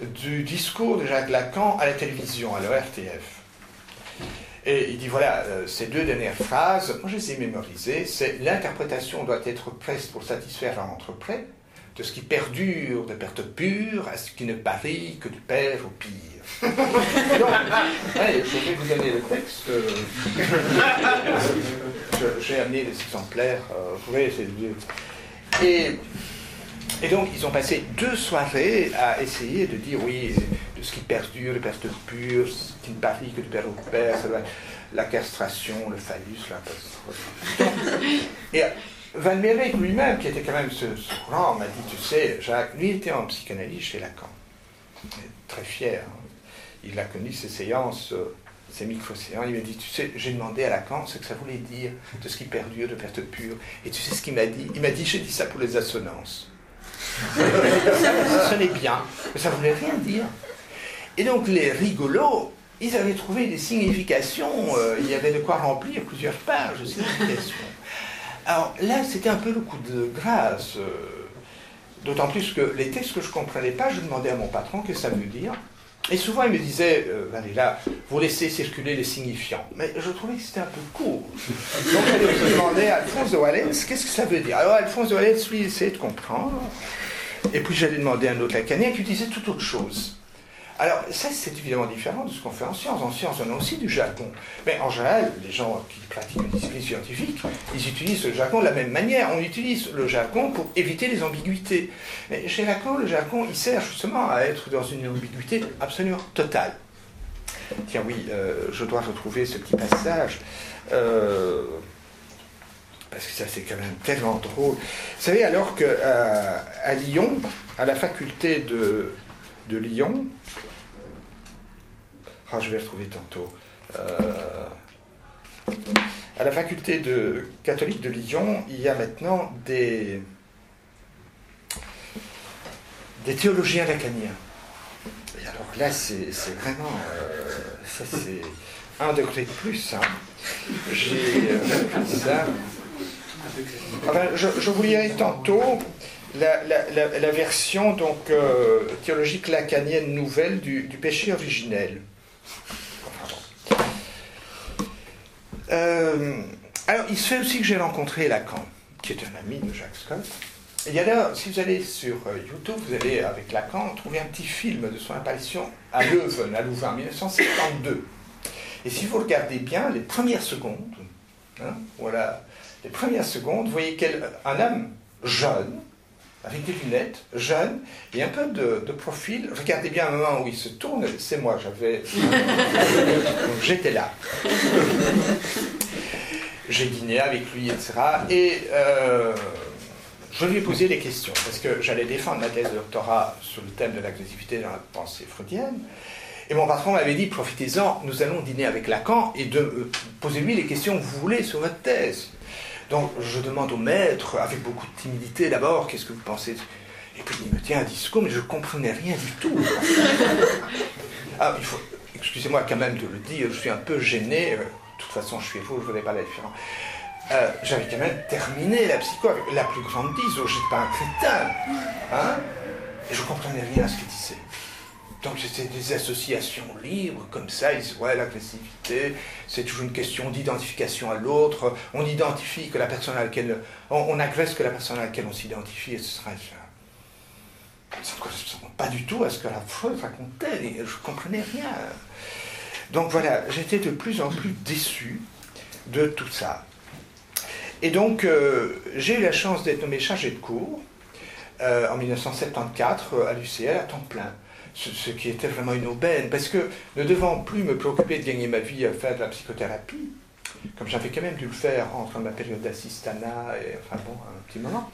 du discours de Jacques Lacan à la télévision, à l'ORTF. Et il dit, voilà, euh, ces deux dernières phrases, moi je les ai mémorisées, c'est l'interprétation doit être prête pour satisfaire un entreprêt, de ce qui perdure de perte pure à ce qui ne parie que du père au pire. Donc, je vais vous donner le texte. J'ai amené des exemplaires. Euh, vous voyez, c'est et, et donc, ils ont passé deux soirées à essayer de dire oui, ce qui perdure, de perte pure, ce qui ne parie que du père au père, la castration, le phallus, la Et Van Meerbeek lui-même, qui était quand même ce, grand, m'a dit, tu sais, Jacques, lui était en psychanalyse chez Lacan. Très fier. Hein. Il a connu ses séances, euh, ses micro-séances. Il m'a dit, tu sais, j'ai demandé à Lacan ce que ça voulait dire de ce qui perdure, de perte pure. Et tu sais ce qu'il m'a dit? Il m'a dit, j'ai dit ça pour les assonances. ça sonnait bien, mais ça voulait rien dire. Et donc les rigolos, ils avaient trouvé des significations, euh, il y avait de quoi remplir plusieurs pages de significations. Alors là, c'était un peu le coup de grâce. Euh, d'autant plus que les textes que je ne comprenais pas, je demandais à mon patron que ça veut dire. Et souvent, il me disait, euh, là, vous laissez circuler les signifiants. Mais je trouvais que c'était un peu court. Donc, je demandais à Alphonse de Wallens, qu'est-ce que ça veut dire? Alors, Alphonse de Wallens, lui, essayait de comprendre. Et puis, j'allais demander à un autre lacanien qui disait tout autre chose. Alors, ça, c'est évidemment différent de ce qu'on fait en sciences. En sciences, on a aussi du jargon. Mais en général, les gens qui pratiquent une discipline scientifique, ils utilisent le jargon de la même manière. On utilise le jargon pour éviter les ambiguïtés. Mais chez Lacan, le jargon, il sert justement à être dans une ambiguïté absolument totale. Tiens, oui, euh, je dois retrouver ce petit passage. Euh, parce que ça c'est quand même tellement drôle. Vous savez, alors qu'à euh, à Lyon, à la faculté de Lyon, ah, je vais retrouver tantôt. Euh, à la faculté de catholique de Lyon, il y a maintenant des, théologiens lacaniens. Et alors là, c'est vraiment. Euh, ça, c'est un degré de plus. Hein. J'ai euh, ça. je, je, vous lirai tantôt la, version donc, théologique lacanienne nouvelle du péché originel. Euh, alors, il se fait aussi que j'ai rencontré Lacan, qui est un ami de Jacques Scott. il y a là, si vous allez sur euh, YouTube, vous allez, avec Lacan, trouver un petit film de son apparition à Leuven, à Louvain, en 1952. Et si vous regardez bien les premières secondes, hein, voilà, les premières secondes, vous voyez quel, un homme jeune, avec des lunettes, jeune, et un peu de, profil. Regardez bien un moment où il se tourne, c'est moi, j'avais. J'étais là. j'ai dîné avec lui, etc. Et je lui ai posé des questions, parce que j'allais défendre ma thèse de doctorat sur le thème de l'agressivité dans la pensée freudienne. Et mon patron m'avait dit, profitez-en, nous allons dîner avec Lacan et de, euh, posez-lui les questions que vous voulez sur votre thèse. Donc je demande au maître, avec beaucoup de timidité d'abord, qu'est-ce que vous pensez Et puis il me tient un discours, mais je ne comprenais rien du tout. ah, il faut, excusez-moi quand même de le dire, je suis un peu gêné. Euh, de toute façon, je suis faux, je ne voudrais pas la différence. Euh, j'avais quand même terminé la psycho avec la plus grande dise, je n'étais pas un crétin. Hein et je comprenais rien à ce qu'il disait. Donc c'était des associations libres, comme ça, ils ouais, l'agressivité, c'est toujours une question d'identification à l'autre, on identifie que la personne à laquelle, on, agresse que la personne à laquelle on s'identifie, et ce serait ça ne correspond pas du tout à ce que la Freud racontait, je comprenais rien. Donc voilà, j'étais de plus en plus déçu de tout ça. Et donc, euh, j'ai eu la chance d'être nommé chargé de cours euh, en 1974 euh, à l'UCL à temps plein. Ce, qui était vraiment une aubaine, parce que ne devant plus me préoccuper de gagner ma vie à faire de la psychothérapie, comme j'avais quand même dû le faire entre ma période d'assistanat et enfin bon, un petit moment,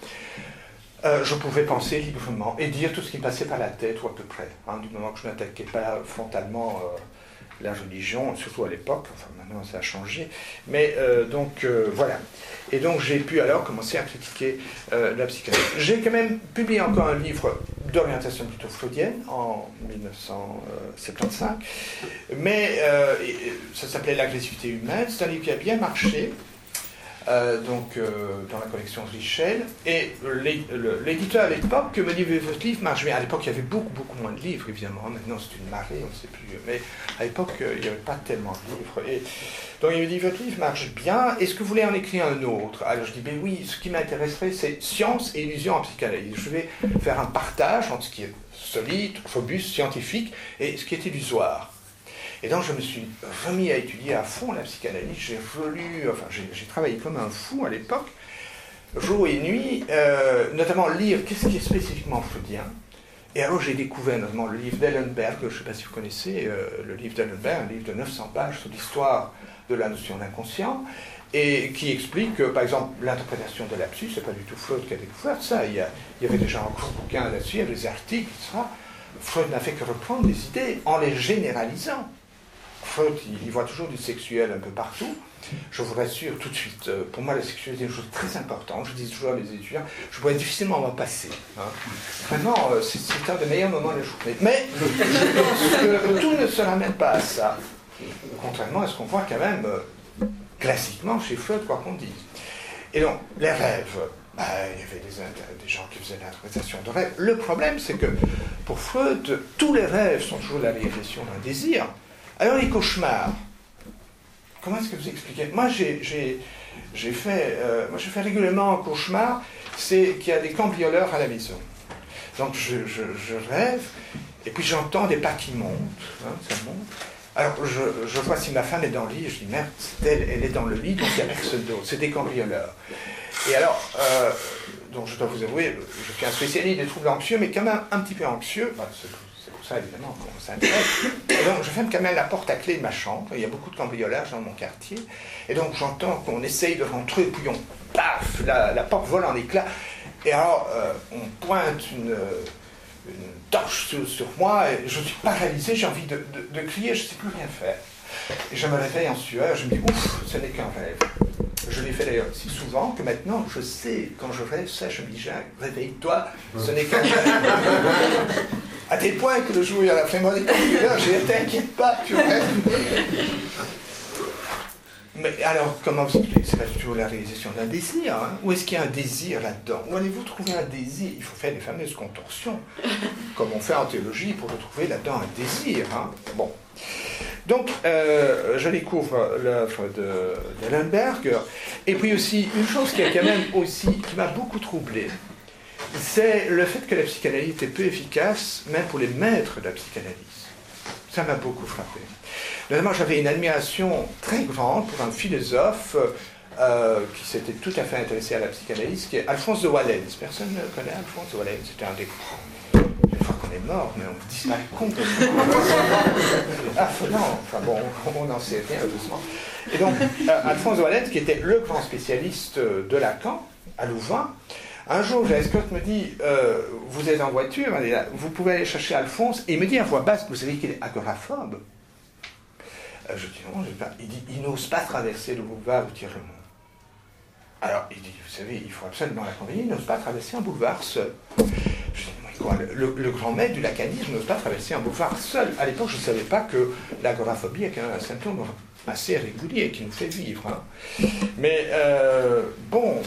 je pouvais penser librement et dire tout ce qui me passait par la tête, ou à peu près, hein, du moment que je n'attaquais pas frontalement la religion, surtout à l'époque, enfin maintenant ça a changé, mais donc voilà. Et donc j'ai pu alors commencer à critiquer euh, la psychanalyse. J'ai quand même publié encore un livre d'orientation plutôt freudienne en 1975, mais euh, ça s'appelait L'agressivité humaine. C'est un livre qui a bien marché. Euh, donc dans la collection Richel. Et l'éditeur à l'époque me dit votre livre marche bien. À l'époque, il y avait beaucoup, beaucoup moins de livres, évidemment. Maintenant, c'est une marée, on ne sait plus. Mais à l'époque, il n'y avait pas tellement de livres. Et donc il me dit, votre livre marche bien, est-ce que vous voulez en écrire un autre? Alors je dis, ben oui, ce qui m'intéresserait, c'est science et illusion en psychanalyse. Je vais faire un partage entre ce qui est solide, robuste, scientifique, et ce qui est illusoire. Et donc je me suis remis à étudier à fond la psychanalyse, j'ai relu, enfin j'ai travaillé comme un fou à l'époque, jour et nuit, euh, notamment lire qu'est-ce qui est spécifiquement freudien? Et alors j'ai découvert notamment le livre d'Ellenberg, je ne sais pas si vous connaissez, euh, le livre d'Ellenberg, un livre de 900 pages sur l'histoire de la notion d'inconscient, et qui explique que, par exemple, l'interprétation de l'absus, c'est pas du tout Freud qui a découvert ça. Il y, il y avait déjà un gros bouquin là-dessus, des articles, etc. Freud n'a fait que reprendre des idées en les généralisant. Freud, il, voit toujours du sexuel un peu partout. Je vous rassure tout de suite, euh, pour moi, la sexualité est une chose très importante. Je dis toujours à mes étudiants, je pourrais difficilement m'en passer. Hein. Vraiment, euh, c'est un des meilleurs moments de la journée. Mais que tout ne se ramène pas à ça contrairement à ce qu'on voit quand même euh, classiquement chez Freud, quoi qu'on dise. Et donc, les rêves, bah, il y avait des, gens qui faisaient l'interprétation de rêves. Le problème, c'est que pour Freud, tous les rêves sont toujours la réalisation d'un désir. Alors, les cauchemars, comment est-ce que vous expliquez? Moi, j'ai fait, euh, fait régulièrement un cauchemar, c'est qu'il y a des cambrioleurs à la maison. Donc, je, rêve, et puis j'entends des pas qui montent, hein. Alors, je, vois si ma femme est dans le lit, je dis, merde, elle, elle est dans le lit, donc il n'y a personne d'autre, c'est des cambrioleurs. Et alors, euh, donc je dois vous avouer, je suis un spécialiste des troubles anxieux, mais quand même un petit peu anxieux, bah, ça évidemment donc je ferme quand même la porte à clé de ma chambre, il y a beaucoup de cambriolages dans mon quartier, et donc j'entends qu'on essaye de rentrer, puis on, paf, la, porte vole en éclats, et alors euh, on pointe une torche sur, moi, et je suis paralysé, j'ai envie de, crier, je ne sais plus rien faire. Et je me réveille en sueur, je me dis, ouf, ce n'est qu'un rêve. Je l'ai fait d'ailleurs si souvent que maintenant, je sais, quand je rêve ça, je me dis, Jacques, réveille-toi, ce n'est qu'un à tel point que le jour où il y a la frémonique, j'ai t'inquiète pas, tu rêves. Mais alors, comment vous expliquez C'est pas tout la réalisation d'un désir. Hein? Où est-ce qu'il y a un désir là-dedans? Où allez-vous trouver un désir? Il faut faire les fameuses contorsions, comme on fait en théologie, pour retrouver là-dedans un désir. Hein? Bon. Donc, euh, je découvre l'œuvre de, de Et puis aussi, une chose qui a quand même aussi, qui m'a beaucoup troublé, c'est le fait que la psychanalyse était peu efficace, même pour les maîtres de la psychanalyse. Ça m'a beaucoup frappé. Notamment, j'avais une admiration très grande pour un philosophe euh, qui s'était tout à fait intéressé à la psychanalyse, qui est Alphonse de Walens. Personne ne connaît Alphonse de Walens, c'était un des qu'on est mort, mais on disparaît complètement. Affolant, enfin bon, on n'en sait rien, heureusement. Et donc, euh, Alphonse Wallet, qui était le grand spécialiste de Lacan, à Louvain, un jour, Jacques Scott me dit euh, Vous êtes en voiture, vous pouvez aller chercher Alphonse. Et il me dit à voix basse Vous savez qu'il est agoraphobe euh, Je dis Non, je pas. Il dit Il n'ose pas traverser le boulevard du Thierry Alors, il dit Vous savez, il faut absolument l'accompagner, il n'ose pas traverser un boulevard seul. Le, grand maître du lacanisme n'ose pas traverser un boulevard seul. À l'époque, je ne savais pas que l'agoraphobie est un symptôme assez régulier qui nous fait vivre. Hein. Mais euh, bon,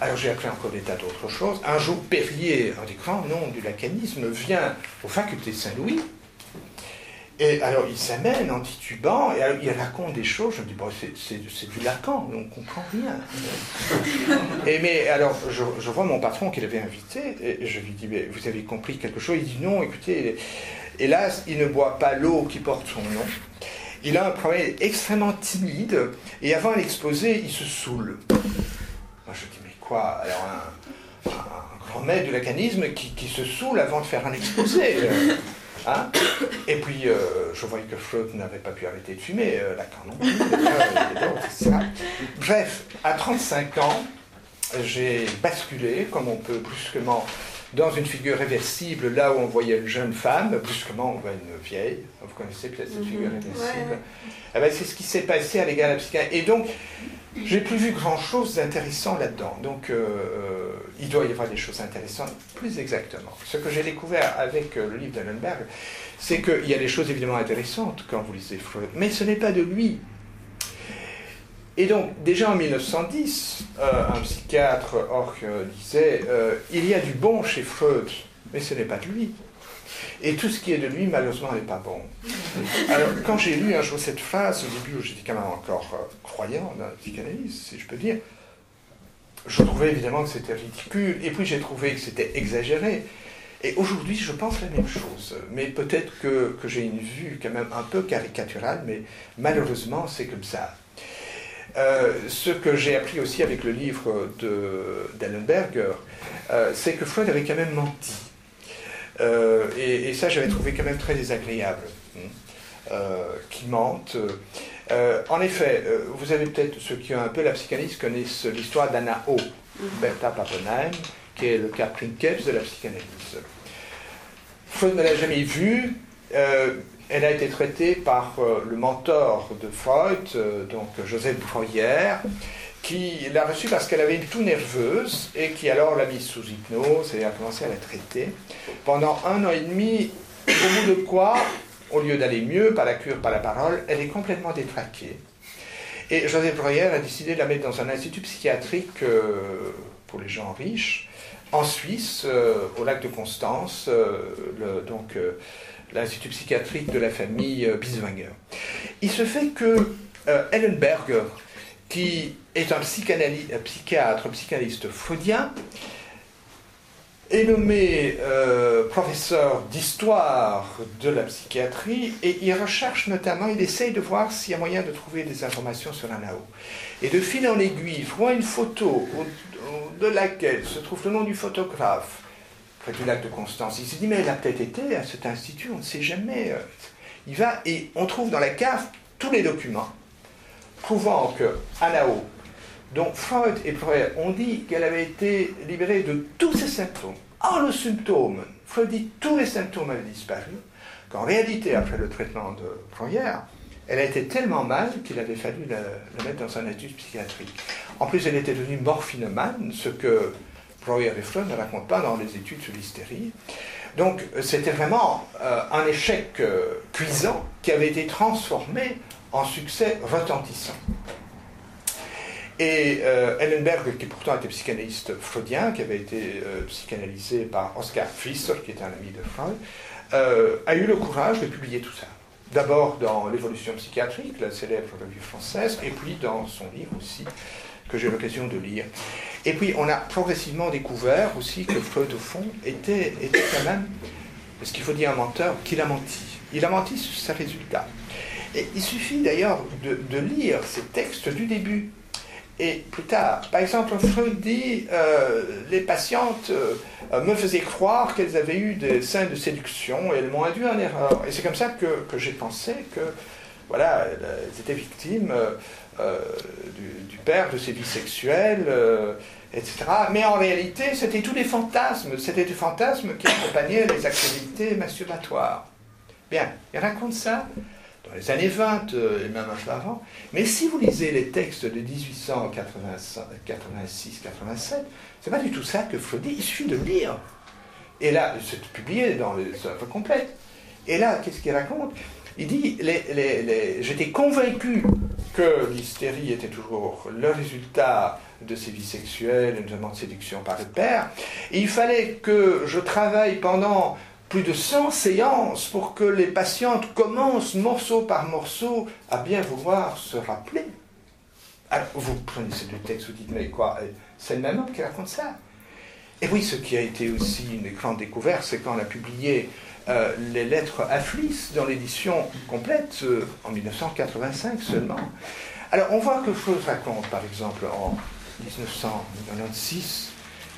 alors j'ai appris encore des tas d'autres choses. Un jour, Perrier, un des grands du lacanisme, vient aux facultés Saint-Louis. Et alors il s'amène en titubant, et alors, il raconte des choses, je me dis, bon, c'est du Lacan, on ne comprend rien. et mais alors je, vois mon patron qu'il avait invité, et je lui dis, mais vous avez compris quelque chose? Il dit, non, écoutez, hélas, il ne boit pas l'eau qui porte son nom. Il a un problème extrêmement timide, et avant l'exposé, il se saoule. Moi je dis, alors un, grand maître du lacanisme qui, se saoule avant de faire un exposé. Hein. Et puis, euh, je voyais que Freud n'avait pas pu arrêter de fumer, euh, Lacan non plus. Bref, à 35 ans, j'ai basculé, comme on peut brusquement, dans une figure réversible, là où on voyait une jeune femme, brusquement on voit une vieille. Vous connaissez peut-être cette figure mhm. réversible. Eh ben, c'est ce qui s'est passé à l'égard de la psychiatrie. Et donc, j'ai plus vu grand-chose d'intéressant là-dedans. Donc, euh, euh, il doit y avoir des choses intéressantes, plus exactement. Ce que j'ai découvert avec euh, le livre d'Allenberg, c'est qu'il y a des choses évidemment intéressantes quand vous lisez Freud, mais ce n'est pas de lui. Et donc, déjà en 1910, un psychiatre, Orch, disait Il y a du bon chez Freud, mais ce n'est pas de lui. Et tout ce qui est de lui, malheureusement, n'est pas bon. Alors, quand j'ai lu un jour cette phrase, au début où j'étais quand même encore euh, croyant dans la psychanalyse, si je peux dire, je trouvais évidemment que c'était ridicule, et puis j'ai trouvé que c'était exagéré. Et aujourd'hui, je pense la même chose. Mais peut-être que, j'ai une vue quand même un peu caricaturale, mais malheureusement, c'est comme ça. Euh, ce que j'ai appris aussi avec le livre d'Ellenberger, euh, c'est que Freud avait quand même menti. Euh, et, ça, j'avais trouvé quand même très désagréable. Hein, euh, qui mentent. Euh, en effet, vous avez peut-être, ceux qui ont un peu la psychanalyse connaissent l'histoire d'Anna O, mhm. Bertha Pappenheim, qui est le cas Princeps de la psychanalyse. Freud ne l'a jamais vue. elle a été traitée par le mentor de Freud, donc Joseph Breuer, qui l'a reçue parce qu'elle avait une toux nerveuse et qui alors l'a mise sous hypnose et a commencé à la traiter pendant un an et demi, au bout de quoi, au lieu d'aller mieux par la cure, par la parole, elle est complètement détraquée. Et Joseph Breuer a décidé de la mettre dans un institut psychiatrique euh, pour les gens riches, en Suisse, euh, au lac de Constance, euh, donc l'institut psychiatrique de la famille Biswanger. Il se fait que Ellenberger, qui est un, psychiatre, un psychanalyste freudien, est nommé euh, professeur d'histoire de la psychiatrie et il recherche notamment, il essaye de voir s'il y a moyen de trouver des informations sur l'ANAO. Et de fil en aiguille, il voit une photo de laquelle se trouve le nom du photographe près du lac de Constance. Il se dit, mais elle a peut-être été à cet institut, on ne sait jamais. Il va et on trouve dans la cave tous les documents prouvant que Anao, dont Freud et Freud ont dit qu'elle avait été libérée de tous ses symptômes, en le symptôme, Freud dit tous les symptômes avaient disparu, qu'en réalité, après le traitement de Breuer, elle a été tellement mal qu'il avait fallu la, mettre dans un étude psychiatrique. En plus, elle était devenue morphinomane, ce que Breuer et Freud ne racontent pas dans les études sur l'hystérie. Donc, c'était vraiment euh, un échec euh, cuisant qui avait été transformé en succès retentissant. Et euh, Ellenberg, qui pourtant était psychanalyste freudien, qui avait été euh, psychanalysé par Oscar Pfister, qui était un ami de Freud, euh, a eu le courage de publier tout ça. D'abord dans L'évolution psychiatrique, la célèbre revue française, et puis dans son livre aussi, que j'ai l'occasion de lire. Et puis on a progressivement découvert aussi que Freud, au fond, était, quand même, ce qu'il faut dire un menteur, qu'il a menti. Il a menti sur ses résultats. Il suffit d'ailleurs de, lire ces textes du début. et plus tard. Par exemple, Freud dit euh, les patientes euh, me faisaient croire qu'elles avaient eu des scènes de séduction et elles m'ont induit en erreur. Et c'est comme ça que, j'ai pensé que voilà, elles étaient victimes euh, du, père, de ses vies sexuelles, etc. Mais en réalité, c'était tous des fantasmes. C'était des fantasmes qui accompagnaient les activités masturbatoires. Bien, il raconte ça les années 20 et même un peu avant. Mais si vous lisez les textes de 1886-87, c'est pas du tout ça que Freud dit, il suffit de lire. Et là, c'est publié dans les œuvres complètes. Et là, qu'est-ce qu'il raconte? Il dit J'étais convaincu que l'hystérie était toujours le résultat de ces vies sexuelles, notamment de séduction par le père. Il fallait que je travaille pendant plus de 100 séances pour que les patientes commencent morceau par morceau à bien vouloir se rappeler. Alors, vous prenez ces deux textes, vous dites, mais quoi, c'est le même homme qui raconte ça. Et oui, ce qui a été aussi une grande découverte, c'est quand on a publié euh, les lettres à Fliss dans l'édition complète euh, en 1985 seulement. Alors, on voit que Freud raconte, par exemple, en 1996,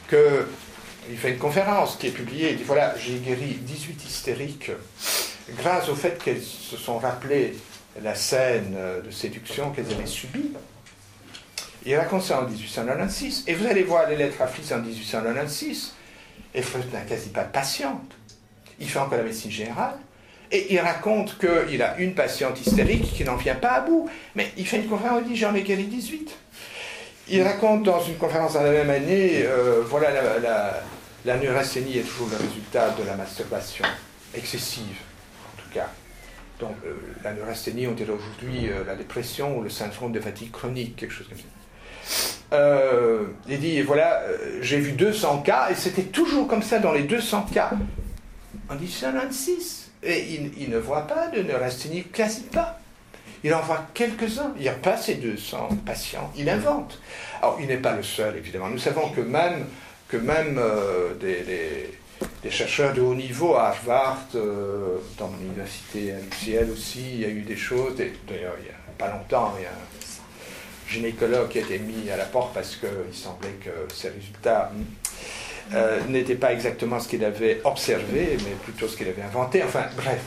que il fait une conférence qui est publiée, il dit voilà, j'ai guéri 18 hystériques grâce au fait qu'elles se sont rappelées la scène de séduction qu'elles avaient subie. Il raconte ça en 1896, et vous allez voir les lettres à Fliss en 1896, et Freud n'a quasi pas de patiente. Il fait encore la médecine générale, et il raconte qu'il a une patiente hystérique qui n'en vient pas à bout, mais il fait une conférence, il dit j'en ai guéri 18. Il raconte dans une conférence dans la même année, euh, voilà la, neurasthénie est toujours le résultat de la masturbation excessive, en tout cas. Donc euh, la neurasthénie, on dirait aujourd'hui euh, la dépression ou le syndrome de fatigue chronique, quelque chose comme ça. il dit, voilà, j'ai vu 200 cas, et c'était toujours comme ça dans les 200 cas. En 1896. Et il, il ne voit pas de neurasthénie, quasi pas. Il en voit quelques-uns. Il n'y a pas ces 200 patients. Il invente. Alors, il n'est pas le seul, évidemment. Nous savons que même, que même euh, des, chercheurs de haut niveau à Harvard, euh, dans mon université à aussi, il y a eu des choses. D'ailleurs, il n'y a pas longtemps, il y a un gynécologue qui a été mis à la porte parce qu'il semblait que ses résultats euh, n'étaient pas exactement ce qu'il avait observé, mais plutôt ce qu'il avait inventé. Enfin, bref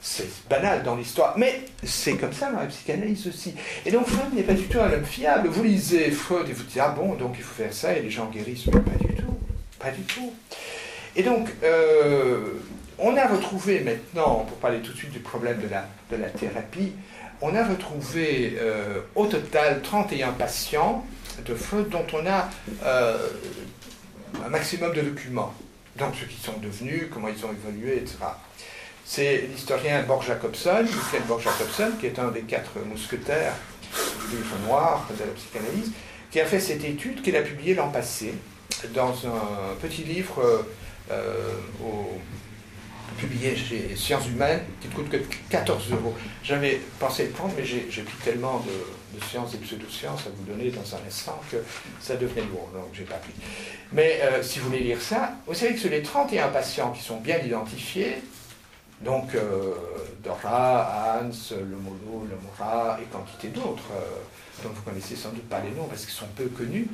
c'est banal dans l'histoire, mais c'est comme ça dans la psychanalyse aussi. Et donc Freud n'est pas du tout un homme fiable. Vous lisez Freud et vous dites, ah bon, donc il faut faire ça et les gens guérissent, mais pas du tout, pas du tout. Et donc, euh, on a retrouvé maintenant, pour parler tout de suite du problème de la, de la thérapie, on a retrouvé euh, au total 31 patients de Freud dont on a euh, un maximum de documents. Donc ce qu'ils sont devenus, comment ils ont évolué, etc c'est l'historien Borg Jacobson, Michael Borg Jacobson, qui est un des quatre mousquetaires du livre noir de la psychanalyse, qui a fait cette étude qu'il a publiée l'an passé dans un petit livre euh, publié chez Sciences Humaines qui ne coûte que 14 euros. J'avais pensé le prendre, mais j'ai pris tellement de, sciences et pseudosciences à vous donner dans un instant que ça devenait lourd, donc j'ai pas pris. Mais euh, si vous voulez lire ça, vous savez que sur les 31 patients qui sont bien identifiés, donc, euh, Dora, Hans, le Molo, le Mora et quantité d'autres, euh, dont vous connaissez sans doute pas les noms parce qu'ils sont peu connus,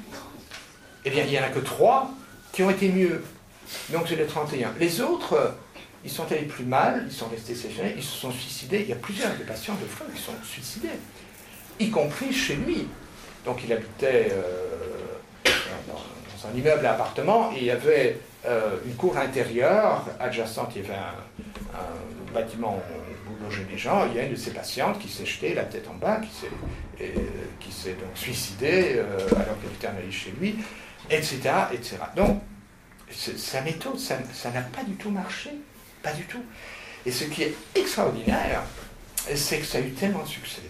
eh bien, il n'y en a que trois qui ont été mieux. Donc, c'est les 31. Les autres, ils sont allés plus mal, ils sont restés séchés, ils se sont suicidés. Il y a plusieurs des patients de Freud qui sont suicidés, y compris chez lui. Donc, il habitait euh, dans, un immeuble à appartement et il y avait une cour intérieure adjacente, il y avait un bâtiment où logeaient des gens, il y a une de ces patientes qui s'est jetée la tête en bas, qui s'est, donc suicidée euh, alors qu'elle était chez lui, etc. etc. Donc, sa méthode, ça n'a pas du tout marché, pas du tout. Et ce qui est extraordinaire, c'est que ça a eu tellement de succès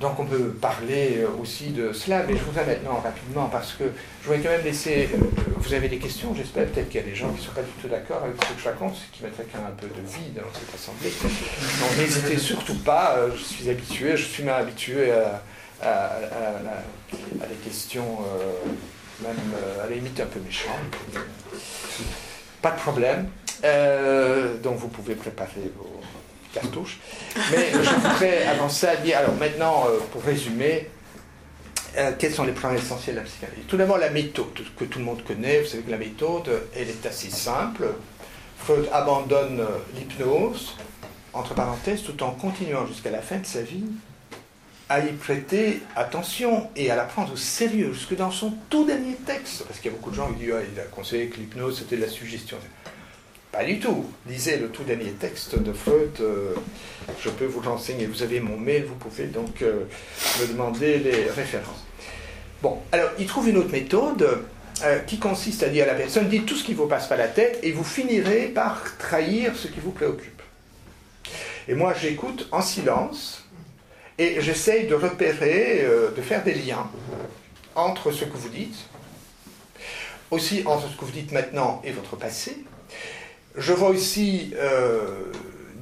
donc on peut parler euh, aussi de cela, mais je voudrais maintenant rapidement, parce que je voudrais quand même laisser... Euh, vous avez des questions, j'espère, peut-être qu'il y a des gens qui ne sont pas du tout d'accord avec ce que je raconte, ce qui mettrait quand même un peu de vie dans cette assemblée. Donc n'hésitez surtout pas, euh, je suis habitué, je suis même habitué à, à, des questions, même à la limite un peu méchantes. Pas de problème. donc vous pouvez préparer vos cartouche. Mais je voudrais avant ça dire, alors maintenant, euh, pour résumer, euh, quels sont les problèmes essentiels de la psychanalyse? Tout d'abord, la méthode que tout le monde connaît. Vous savez que la méthode, elle est assez simple. Freud abandonne euh, l'hypnose, entre parenthèses, tout en continuant jusqu'à la fin de sa vie à y prêter attention et à la prendre au sérieux, jusque dans son tout dernier texte. Parce qu'il y a beaucoup de gens qui disent ah, il a conseillé que l'hypnose c'était de la suggestion. Pas du tout. Lisez le tout dernier texte de Freud. Euh, je peux vous l'enseigner. Vous avez mon mail, vous pouvez donc euh, me demander les références. Bon, alors il trouve une autre méthode euh, qui consiste à dire à la personne dites tout ce qui vous passe par la tête et vous finirez par trahir ce qui vous préoccupe. Et moi j'écoute en silence et j'essaye de repérer, de faire des liens entre ce que vous dites, aussi entre ce que vous dites maintenant et votre passé, je vois aussi euh,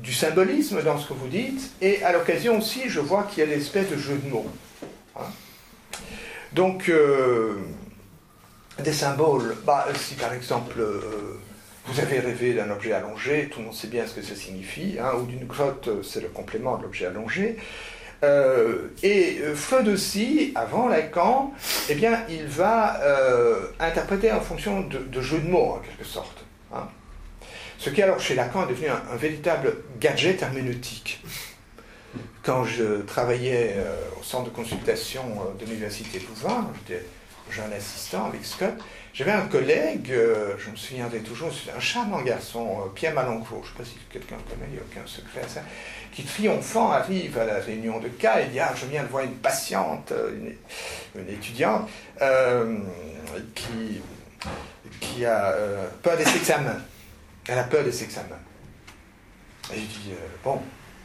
du symbolisme dans ce que vous dites, et à l'occasion aussi, je vois qu'il y a l'espèce de jeu de mots. Hein. Donc, euh, des symboles, bah, si par exemple euh, vous avez rêvé d'un objet allongé, tout le monde sait bien ce que ça signifie, hein, ou d'une grotte, c'est le complément de l'objet allongé. et Freud aussi, avant Lacan, eh bien, il va interpréter en fonction de, jeux de mots, en quelque sorte. Hein. Ce qui alors chez Lacan est devenu un, véritable gadget herméneutique. Quand je travaillais euh, au centre de consultation euh, de l'université Louvain, j'étais jeune assistant avec Scott, j'avais un collègue, euh, je me souviendrai toujours, c'était un charmant garçon, Pierre Malencourt, je ne sais pas si quelqu'un le connaît, il n'y a aucun secret à ça, qui triomphant arrive à la réunion de cas et dit Ah, je viens de voir une patiente, une, étudiante, qui, qui a peur des examens. Elle a peur des examens. Et je dis, euh, bon,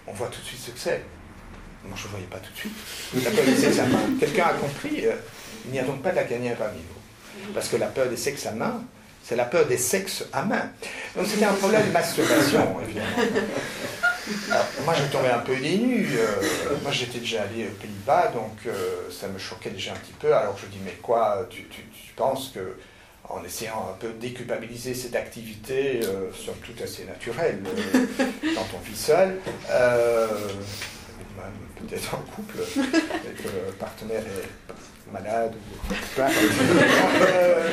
on voit tout de suite ce que c'est. Moi, je ne voyais pas tout de suite. La peur des examens. Quelqu'un a compris, euh, il n'y a donc pas de la parmi vous. Parce que la peur des sexes à main, c'est la peur des sexes à main. Donc c'était un problème de masturbation, évidemment. Alors, moi, je tombais un peu dénu. Euh, moi, j'étais déjà allé aux Pays-Bas, donc ça me choquait déjà un petit peu. Alors, je dis, mais quoi, tu penses que en essayant un peu de déculpabiliser cette activité, euh, somme toute assez naturelle, euh, quand on vit seul, euh, même peut-être en couple, et que le partenaire est malade. Euh,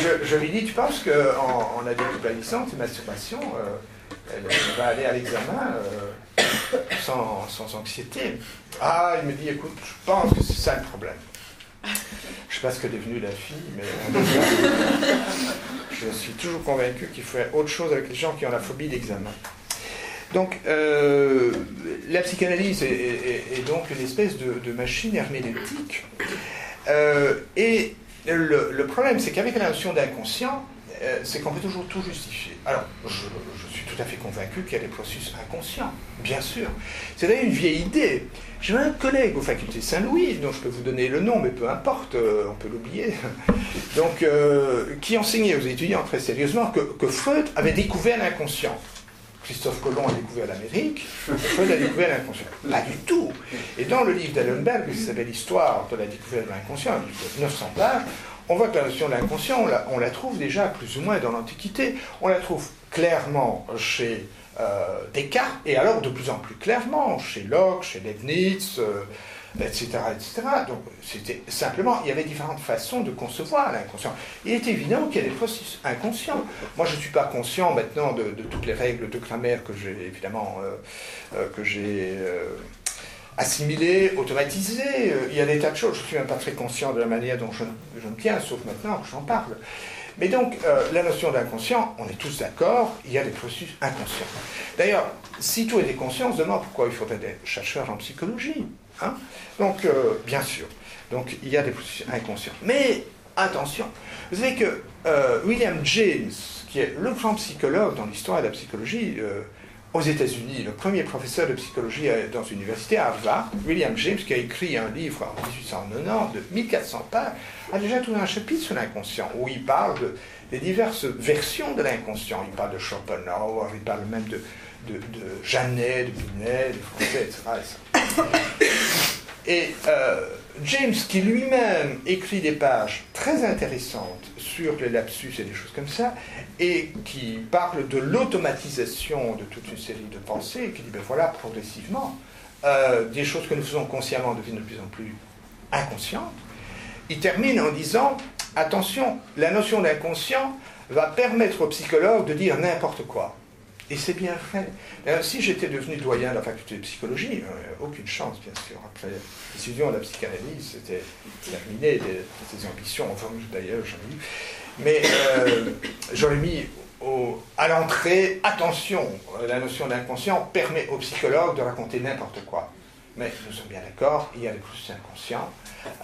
je, je, lui dis, tu penses qu'en en, la déculpabilisant, cette masturbation, elle, va aller à l'examen sans, sans anxiété? Ah, il me dit, écoute, je pense que c'est ça le problème. Je ne sais pas ce que devenue la fille, mais je suis toujours convaincu qu'il faut faire autre chose avec les gens qui ont la phobie d'examen. Donc, euh, la psychanalyse est, donc une espèce de, machine herméneutique. Euh, et le, problème, c'est qu'avec la notion d'inconscient, euh, c'est qu'on peut toujours tout justifier. Alors, je, je tout à fait convaincu qu'il y a des processus inconscients, bien sûr. C'est d'ailleurs une vieille idée. J'ai un collègue aux facultés Saint-Louis, dont je peux vous donner le nom, mais peu importe, euh, on peut l'oublier, donc, euh, qui enseignait aux étudiants très sérieusement que, Freud avait découvert l'inconscient. Christophe Colomb a découvert l'Amérique, Freud a découvert l'inconscient. Pas du tout. Et dans le livre d'Allenberg, qui s'appelle L'histoire de la découverte de l'inconscient, 900 pages, on voit que la notion de l'inconscient, on la trouve déjà plus ou moins dans l'Antiquité. On la trouve clairement chez euh, Descartes, et alors de plus en plus clairement chez Locke, chez Leibniz, euh, etc. Donc c'était simplement, il y avait différentes façons de concevoir l'inconscient. Il est évident qu'il y a des processus inconscients. Moi, je ne suis pas conscient maintenant de, toutes les règles de grammaire que j'ai évidemment euh, que j'ai assimilées, automatisées. Il y a des tas de choses. Je ne suis même pas très conscient de la manière dont je, je me tiens, sauf maintenant que j'en parle. Mais donc, euh, la notion d'inconscient, on est tous d'accord, il y a des processus inconscients. D'ailleurs, si tout était conscient, on se demande pourquoi il faudrait des chercheurs en psychologie. Hein donc, euh, bien sûr, donc il y a des processus inconscients. Mais attention, vous savez que euh, William James, qui est le grand psychologue dans l'histoire de la psychologie, aux États-Unis, le premier professeur de psychologie dans une université à Harvard, William James, qui a écrit un livre en 1890 de 1400 pages, a déjà tout un chapitre sur l'inconscient, où il parle des diverses versions de l'inconscient. Il parle de Schopenhauer, il parle même de, de, de Janet, de Binet, de Français, etc. Et euh, James, qui lui-même écrit des pages très intéressantes sur les lapsus et des choses comme ça, et qui parle de l'automatisation de toute une série de pensées, et qui dit, ben voilà, progressivement, euh, des choses que nous faisons consciemment deviennent de plus en plus inconscientes, il termine en disant attention, la notion d'inconscient va permettre aux psychologues de dire n'importe quoi. Et c'est bien fait. Euh, si j'étais devenu doyen de la faculté de psychologie, euh, aucune chance, bien sûr. Après l'étudiant de la psychanalyse, c'était terminé, des, des ambitions, enfin, d'ailleurs, j'en ai eu. Mais euh, j'aurais mis à l'entrée, attention, la notion d'inconscient permet aux psychologues de raconter n'importe quoi. Mais nous sommes bien d'accord, il y a des processus inconscients.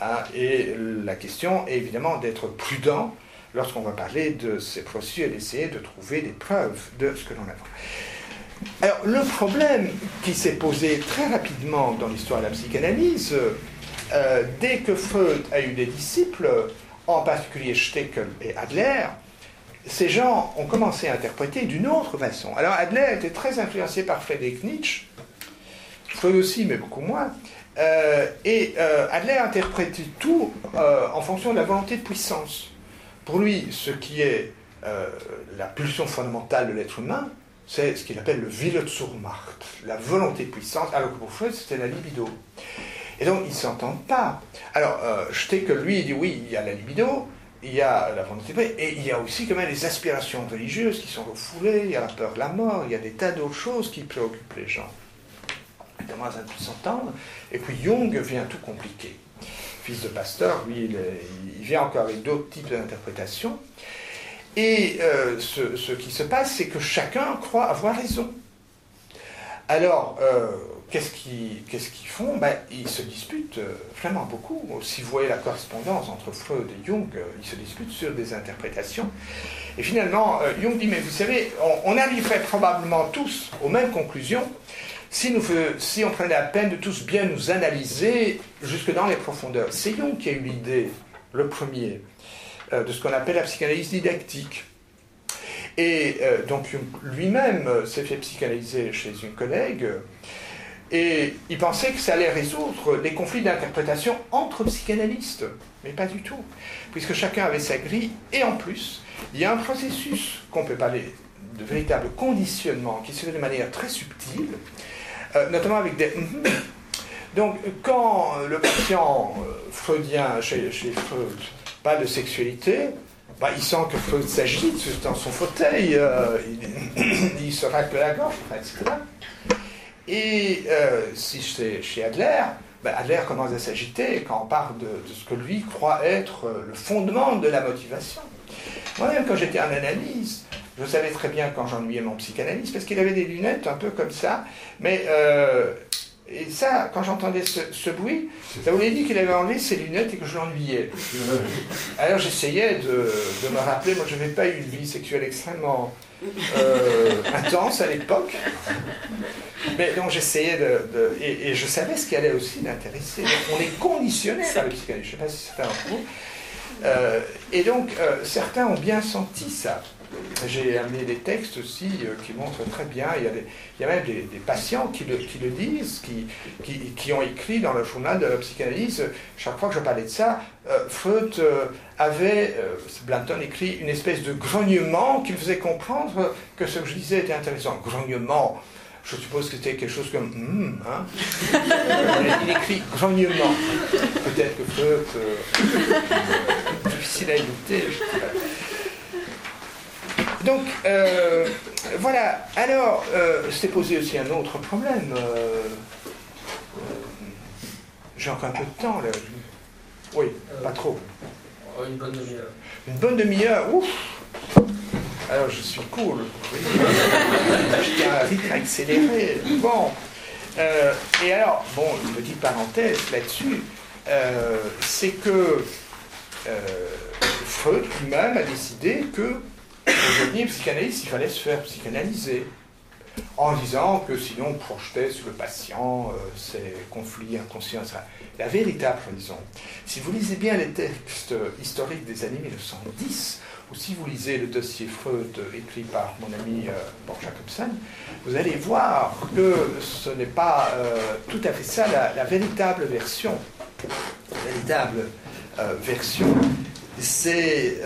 Hein, et la question est évidemment d'être prudent lorsqu'on va parler de ces processus et d'essayer de trouver des preuves de ce que l'on a. Alors, le problème qui s'est posé très rapidement dans l'histoire de la psychanalyse, euh, dès que Freud a eu des disciples, en particulier Steckel et Adler, ces gens ont commencé à interpréter d'une autre façon. Alors Adler était très influencé par Friedrich Nietzsche, Freud aussi, mais beaucoup moins. Euh, et euh, Adler interprétait tout en fonction de la volonté de puissance. Pour lui, ce qui est euh, la pulsion fondamentale de l'être humain, c'est ce qu'il appelle le Willensmacht, la volonté puissante, alors que pour Freud, c'était la libido. Et donc, ils ne s'entendent pas. Alors, euh, que lui, il dit oui, il y a la libido, il y a la volonté et il y a aussi quand même les aspirations religieuses qui sont refoulées, il y a la peur de la mort, il y a des tas d'autres choses qui préoccupent les gens. Évidemment, ça ne peut s'entendre. Et puis Jung vient tout compliquer fils de pasteur, lui, il, vient encore avec d'autres types d'interprétations. Et euh, ce, qui se passe, c'est que chacun croit avoir raison. Alors, euh, qu'est-ce qu'ils font? Ben, Ils se disputent euh, vraiment beaucoup. Si vous voyez la correspondance entre Freud et Jung, ils se disputent sur des interprétations. Et finalement, Jung dit, mais vous savez, on arriverait probablement tous aux mêmes conclusions si, nous, si on prenait la peine de tous bien nous analyser jusque dans les profondeurs, c'est Jung qui a eu l'idée, le premier, euh, de ce qu'on appelle la psychanalyse didactique. Et euh, donc lui-même euh, s'est fait psychanalyser chez une collègue, et il pensait que ça allait résoudre les conflits d'interprétation entre psychanalystes, mais pas du tout, puisque chacun avait sa grille, et en plus, il y a un processus qu'on peut parler de véritable conditionnement qui se fait de manière très subtile, euh, notamment avec des... Donc, quand le patient euh, freudien chez, Freud parle de sexualité, bah, il sent que Freud s'agite dans son fauteuil, euh, il, se racle la gorge, etc. Et si c'est chez Adler, bah, Adler commence à s'agiter quand on parle de, ce que lui croit être le fondement de la motivation. Moi-même, quand j'étais en analyse, je savais très bien quand j'ennuyais mon psychanalyste, parce qu'il avait des lunettes un peu comme ça. Mais euh, et ça, quand j'entendais ce, bruit, ça voulait dire qu'il avait enlevé ses lunettes et que je l'ennuyais. Alors j'essayais de, me rappeler, moi je n'avais pas eu une vie sexuelle extrêmement euh, intense à l'époque. Mais donc j'essayais de... et, je savais ce qui allait aussi l'intéresser. On est conditionné par le psychanalyste, je ne sais pas si c'était un coup. Euh, et donc certains ont bien senti ça. J'ai amené des textes aussi euh, qui montrent très bien, il y a, même des, patients qui le, disent, qui, qui, ont écrit dans le journal de la psychanalyse, chaque fois que je parlais de ça, euh, Freud euh, avait, Blanton écrit, une espèce de grognement qui faisait comprendre que ce que je disais était intéressant. Grognement, je suppose que c'était quelque chose comme hmm, hein. il écrit grognement. Peut-être que Freud, difficile à écouter. Donc, euh, voilà. Alors, euh, c'est posé aussi un autre problème. Euh, j'ai encore un peu de temps, là. Oui, pas trop. Une bonne demi-heure. Une bonne demi-heure, ouf Alors, je suis cool. J'ai un rythme accéléré. Bon. et alors, bon, une petite parenthèse là-dessus, c'est que Freud lui-même a décidé que devenir psychanalyste, il fallait se faire psychanalyser. En disant que sinon on projetait sur le patient euh, ses conflits inconscients. La véritable raison, si vous lisez bien les textes historiques des années 1910, ou si vous lisez le dossier Freud écrit par mon ami euh, Borg Jacobson, vous allez voir que ce n'est pas euh, tout à fait ça la, véritable version. La véritable euh, version, c'est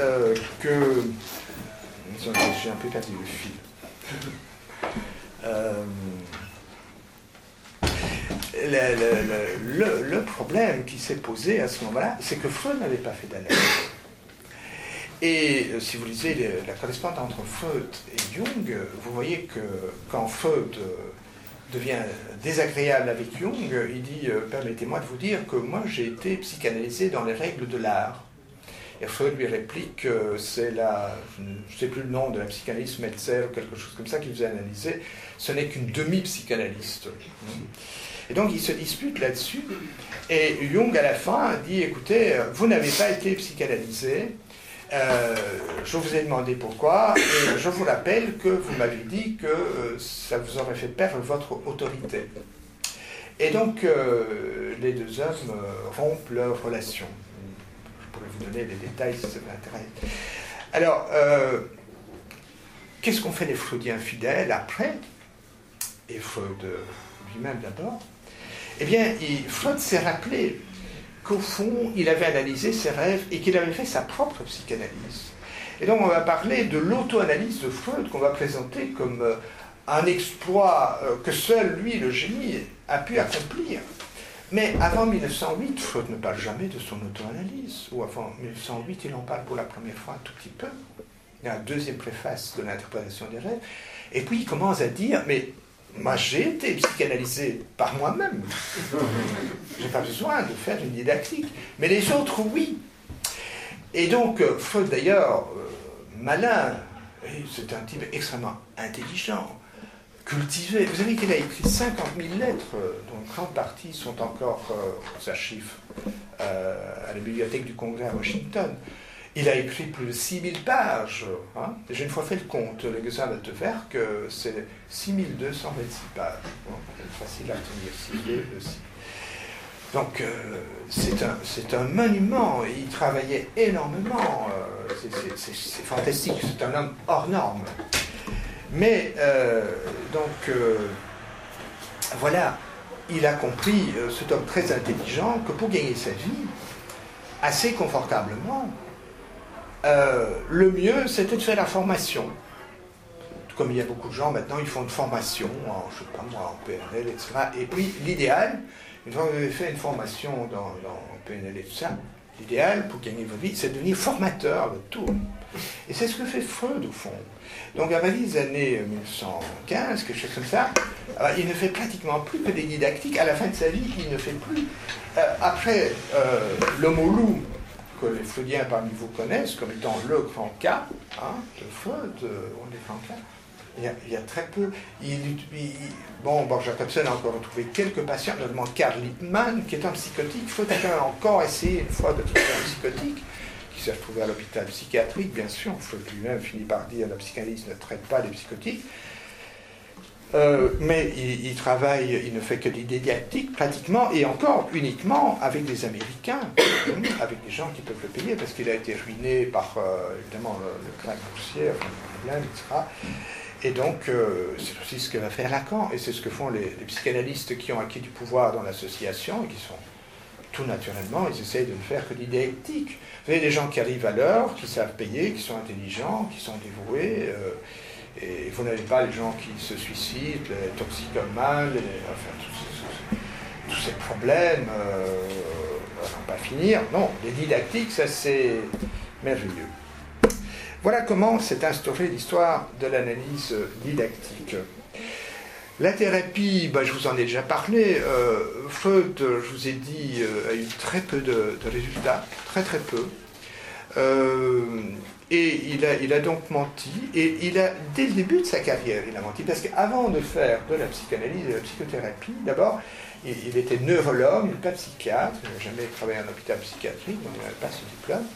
que j'ai un peu perdu le fil. Euh, le, problème qui s'est posé à ce moment-là, c'est que Freud n'avait pas fait d'analyse. Et euh, si vous lisez la correspondance entre Freud et Jung, vous voyez que quand Freud euh, devient désagréable avec Jung, il dit euh, Permettez-moi de vous dire que moi j'ai été psychanalysé dans les règles de l'art. Et Freud lui réplique que c'est la, je ne sais plus le nom de la psychanalyste Metzer ou quelque chose comme ça qui vous a analysé, ce n'est qu'une demi-psychanalyste. Et donc ils se disputent là-dessus. Et Jung à la fin dit écoutez, vous n'avez pas été psychanalysé. Euh, je vous ai demandé pourquoi, et je vous rappelle que vous m'avez dit que euh, ça vous aurait fait perdre votre autorité. Et donc, euh, les deux hommes rompent leur relation. Donner les détails si ça vous intéresse. Alors, qu'est-ce qu'on fait des Freudiens fidèles après Et Freud lui-même d'abord? Eh bien, Freud s'est rappelé qu'au fond, il avait analysé ses rêves et qu'il avait fait sa propre psychanalyse. Et donc, on va parler de l'auto-analyse de Freud qu'on va présenter comme euh, un exploit euh, que seul lui, le génie, a pu accomplir. Mais avant 1908, Freud ne parle jamais de son auto-analyse. Ou avant 1908, il en parle pour la première fois un tout petit peu. Il y a une deuxième préface de l'interprétation des rêves. Et puis il commence à dire, mais moi, j'ai été psychanalysé par moi-même. Je n'ai pas besoin de faire une didactique. Mais les autres, oui. Et donc, Freud, d'ailleurs, euh, malin, c'est un type extrêmement intelligent, Vous savez qu'il a écrit 50 000 lettres, euh, dont grande partie sont encore, sa chiffre, à la bibliothèque du Congrès à Washington. Il a écrit plus de 6000 pages. Hein. J'ai une fois fait le compte, le Gesamtwerk, c'est 6226 pages. c'est facile à tenir. Donc, euh, c'est un, un, monument. Il travaillait énormément. Euh, c'est fantastique. C'est un homme hors norme. Mais, euh, donc, voilà, il a compris, cet homme très intelligent, que pour gagner sa vie, assez confortablement, euh, le mieux, c'était de faire la formation. Comme il y a beaucoup de gens maintenant, ils font une formation en, je sais pas moi, en PNL, etc. Et puis, l'idéal, une fois que vous avez fait une formation dans, PNL et tout ça, l'idéal pour gagner votre vie, c'est de devenir formateur de tout. Et c'est ce que fait Freud, au fond. Donc, à partir des années 1915, quelque chose comme ça, euh, il ne fait pratiquement plus que des didactiques. À la fin de sa vie, il ne fait plus. Euh, après l'homme au loup, que les Freudiens parmi vous connaissent comme étant le grand cas hein, de Freud, euh, on est grand cas. Il y, a, très peu. bon, Borg Jacobson a encore retrouvé quelques patients, notamment Karl Lippmann, qui est un psychotique. Freud a encore essayé une fois de trouver un psychotique, qui s'est retrouvé à l'hôpital psychiatrique, bien sûr. Freud lui-même finit par dire la psychanalyse ne traite pas les psychotiques. Euh, mais il, travaille, il ne fait que des didactiques pratiquement, et encore uniquement avec des Américains, avec des gens qui peuvent le payer, parce qu'il a été ruiné par euh, évidemment le, le crack boursier, etc. Et donc, euh, c'est aussi ce que va faire Lacan, et c'est ce que font les, psychanalystes qui ont acquis du pouvoir dans l'association, et qui sont tout naturellement, ils essayent de ne faire que des didactiques. Vous avez des gens qui arrivent à l'heure, qui savent payer, qui sont intelligents, qui sont dévoués. Et vous n'avez pas les gens qui se suicident, les toxicomanes, enfin, tous, ces, problèmes, euh, on va pas finir. Non, les didactiques, ça c'est merveilleux. Voilà comment s'est instaurée l'histoire de l'analyse didactique. La thérapie, bah, je vous en ai déjà parlé. Freud, je vous ai dit, euh, a eu très peu de, résultats, très très peu. Euh, et il a, il a donc menti, et il a, dès le début de sa carrière, il a menti, parce qu'avant de faire de la psychanalyse et de la psychothérapie, d'abord, il, était neurologue, pas psychiatre, il n'a jamais travaillé en hôpital psychiatrique, donc il n'avait pas ce diplôme.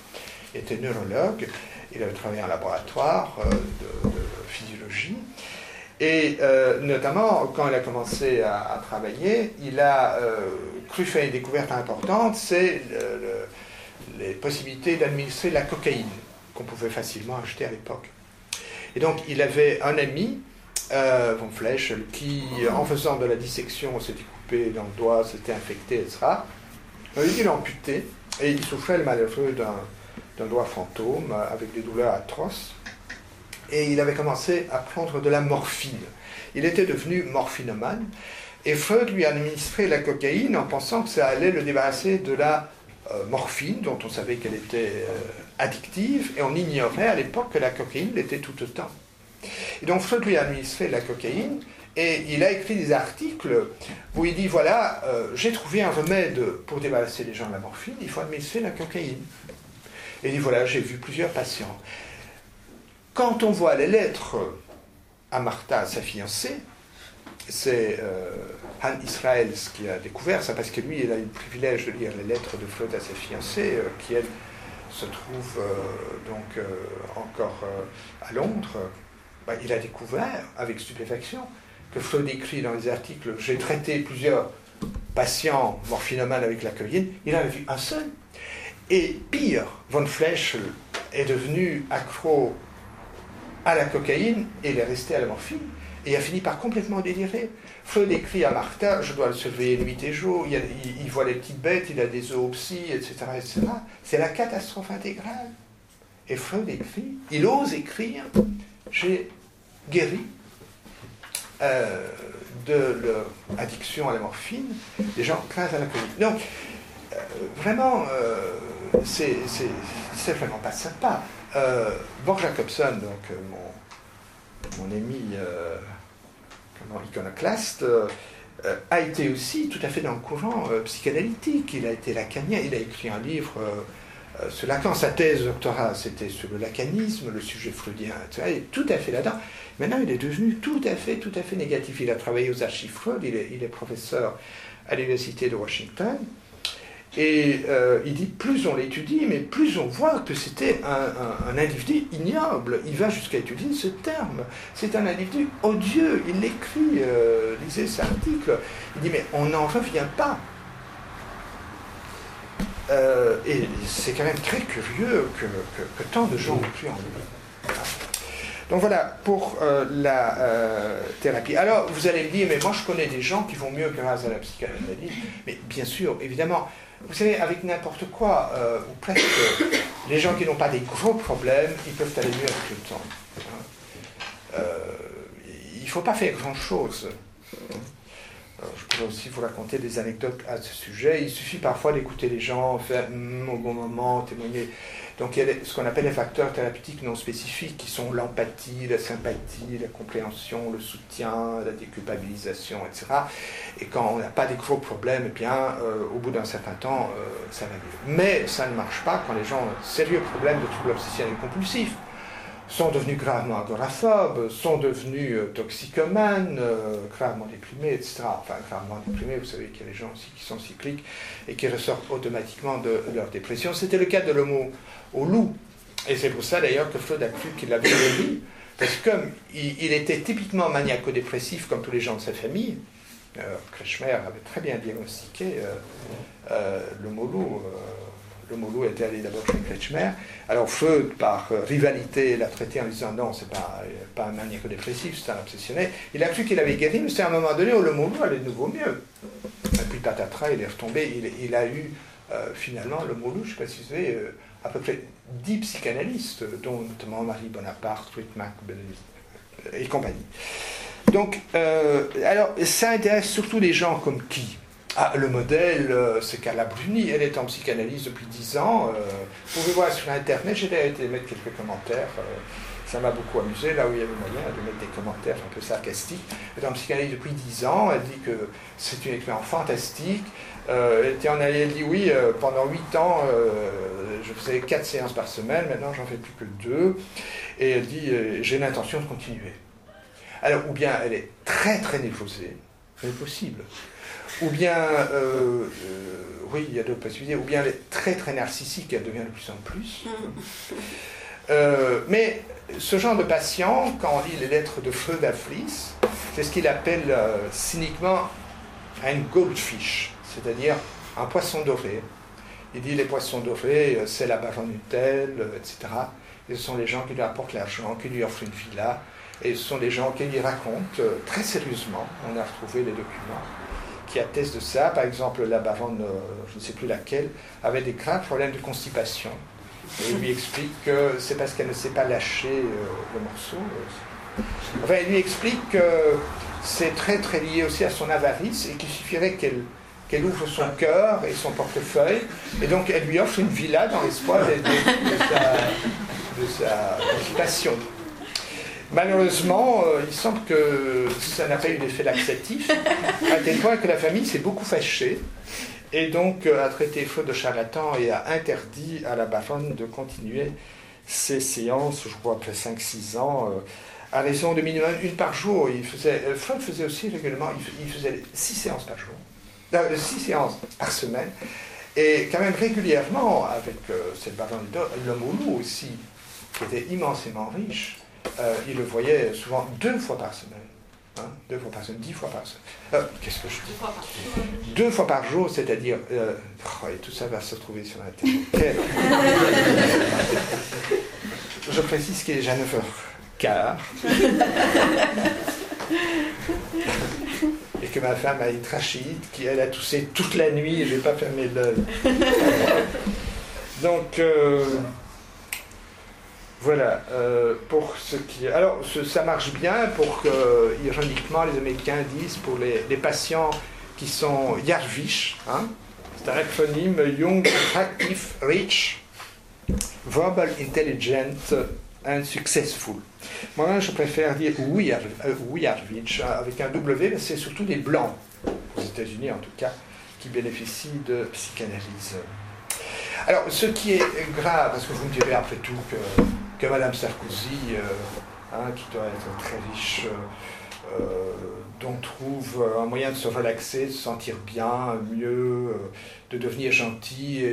Il était neurologue, il avait travaillé en laboratoire euh, de, physiologie, et euh, notamment, quand il a commencé à, travailler, il a euh, cru faire une découverte importante, c'est les possibilités d'administrer la cocaïne qu'on pouvait facilement acheter à l'époque. Et donc il avait un ami, euh, Von Flèche, qui en faisant de la dissection s'était coupé dans le doigt, s'était infecté, etc. Il l'a amputé et il souffrait le malheureux d'un doigt fantôme avec des douleurs atroces. Et il avait commencé à prendre de la morphine. Il était devenu morphinomane Et Freud lui a administré la cocaïne en pensant que ça allait le débarrasser de la euh, morphine, dont on savait qu'elle était euh, addictive, et on ignorait à l'époque que la cocaïne l'était tout autant. Et donc Freud lui a administré la cocaïne, et il a écrit des articles où il dit voilà, euh, j'ai trouvé un remède pour débarrasser les gens de la morphine, il faut administrer la cocaïne. Et il dit voilà, j'ai vu plusieurs patients. Quand on voit les lettres à Martha, sa fiancée, c'est euh, Han Israël qui a découvert ça, parce que lui, il a eu le privilège de lire les lettres de Freud à sa fiancée, euh, qui elle se trouve euh, donc encore à Londres. Bah, il a découvert avec stupéfaction que Freud écrit dans les articles J'ai traité plusieurs patients morphinomanes avec la cocaïne, il en a vu un seul. Et pire, Von Flesch est devenu accro à la cocaïne et il est resté à la morphine et a fini par complètement délirer. Freud écrit à Martha, je dois le surveiller nuit et jour, il, voit les petites bêtes, il a des zoopsies, etc. etc. C'est la catastrophe intégrale. Et Freud écrit, il ose écrire, j'ai guéri euh, de leur addiction à la morphine des gens grâce à la Covid. Donc, euh, vraiment, euh, c'est vraiment pas sympa. Borg Jacobson, donc mon, mon ami iconoclaste, euh, euh, a été aussi tout à fait dans le courant euh, psychanalytique. Il a été lacanien, il a écrit un livre sur Lacan. Sa thèse de doctorat, c'était sur le lacanisme, le sujet freudien, etc. Il est tout à fait là-dedans. Maintenant, il est devenu tout à fait, tout à fait négatif. Il a travaillé aux archives Freud, il est, il est professeur à l'Université de Washington. Et euh, il dit, plus on l'étudie, mais plus on voit que c'était un, individu ignoble. Il va jusqu'à étudier ce terme. C'est un individu odieux. Il l'écrit, euh, lisez cet article. Il dit, mais on n'en revient pas. Euh, et c'est quand même très curieux que, tant de gens ont pu en lire. Donc voilà, pour la thérapie. Alors, vous allez me dire, mais moi je connais des gens qui vont mieux grâce à la psychanalyse. Mais bien sûr, évidemment, vous savez, avec n'importe quoi, euh, ou presque, les gens qui n'ont pas des gros problèmes, ils peuvent aller mieux avec le temps. Euh, il ne faut pas faire grand-chose. je pourrais aussi vous raconter des anecdotes à ce sujet. Il suffit parfois d'écouter les gens, faire mm, au bon moment, témoigner. Donc il y a ce qu'on appelle les facteurs thérapeutiques non spécifiques qui sont l'empathie, la sympathie, la compréhension, le soutien, la déculpabilisation, etc. Et quand on n'a pas des gros problèmes, eh bien, euh, au bout d'un certain temps, euh, ça va mieux. Mais ça ne marche pas quand les gens ont sérieux problèmes de troubles obsessionnels compulsifs sont devenus gravement agoraphobes, sont devenus euh, toxicomanes, gravement déprimés, etc. Enfin, gravement déprimés, vous savez qu'il y a des gens aussi qui sont cycliques et qui ressortent automatiquement de leur dépression. C'était le cas de l'homo au loup. Et c'est pour ça d'ailleurs que Freud a cru qu'il avait guéri, parce que comme il, était typiquement maniaco-dépressif comme tous les gens de sa famille, euh, Kretschmer avait très bien diagnostiqué euh, euh, le molou. le molou était allé d'abord chez Kretschmer. Alors Freud, par rivalité, l'a traité en disant non, c'est pas, pas un maniaco-dépressif, c'est un obsessionné. Il a cru qu'il avait guéri, mais c'est à un moment donné où le molou allait de nouveau mieux. Et puis tatatra, il est retombé, il, a eu finalement le molou, je ne sais pas si vous savez, à peu près dix psychanalystes, dont notamment Marie Bonaparte, Whitmack et compagnie. Donc, euh, alors, ça intéresse surtout les gens comme qui? Ah, le modèle, euh, c'est Carla Bruni, elle est en psychanalyse depuis dix ans. Euh, vous pouvez voir sur Internet, j'ai été mettre quelques commentaires. ça m'a beaucoup amusé, là où il y avait moyen de mettre des commentaires un peu sarcastiques. Elle est en psychanalyse depuis dix ans, elle dit que c'est une expérience fantastique. elle était en elle dit oui, pendant huit ans, je faisais quatre séances par semaine, maintenant j'en fais plus que deux. Et elle dit, euh, j'ai l'intention de continuer. Alors, ou bien elle est très très névrosée, c'est possible. Ou bien, euh, euh, oui, il y a d'autres possibilités, ou bien elle est très très narcissique, elle devient de plus en plus. mais ce genre de patient, quand on lit les lettres de Freud à c'est ce qu'il appelle cyniquement un goldfish, c'est-à-dire un poisson doré, il dit les poissons dorés, euh, c'est la baronne telle, euh, etc. Et ce sont les gens qui lui apportent l'argent, qui lui offrent une villa. Et ce sont les gens qui lui racontent euh, très sérieusement, on a retrouvé les documents qui attestent de ça. Par exemple, la baronne, je ne sais plus laquelle, avait des graves problèmes de constipation. Et lui explique que c'est parce qu'elle ne sait pas lâcher le morceau, Enfin, il lui explique que c'est très très lié aussi à son avarice et qu'il suffirait qu'elle ouvre son cœur et son portefeuille, et donc elle lui offre une villa dans l'espoir de, de, sa, passion. Malheureusement, euh, il semble que ça n'a pas eu d'effet laxatif, à tel point que la famille s'est beaucoup fâchée, et donc euh, a traité Feu de charlatan et a interdit à la baronne de continuer ses séances, je crois après 5-6 ans, euh, à raison de minimum une par jour. Il faisait, Freud faisait aussi régulièrement, il faisait 6 séances par jour de six séances par semaine, et quand même régulièrement avec cette baronne Lomoulou aussi, qui était immensément riche, euh, il le voyait souvent deux fois par semaine. Hein, deux fois par semaine, dix fois par semaine. Euh, qu'est-ce que je dis? Deux fois par jour, c'est-à-dire. Oh, et tout ça va se retrouver sur Internet. je précise qu'il est déjà 9h15 et que ma femme a une trachite, qui elle a toussé toute la nuit et je n'ai pas fermé l'œil. Donc euh, voilà, euh, pour ce qui. Alors ça marche bien pour que, ironiquement, les Américains disent pour les, patients qui sont Yarvish, hein, c'est un acronyme Young, Attractive, Rich, Verbal Intelligent and Successful. Moi, je préfère dire Wiyarvich euh, avec un W, c'est surtout des blancs, aux États-Unis en tout cas, qui bénéficient de psychanalyse. Alors, ce qui est grave, parce que vous me direz après tout que, que Madame Sarkozy, euh, hein, qui doit être très riche, euh, dont trouve un moyen de se relaxer, de se sentir bien, mieux, de devenir gentil,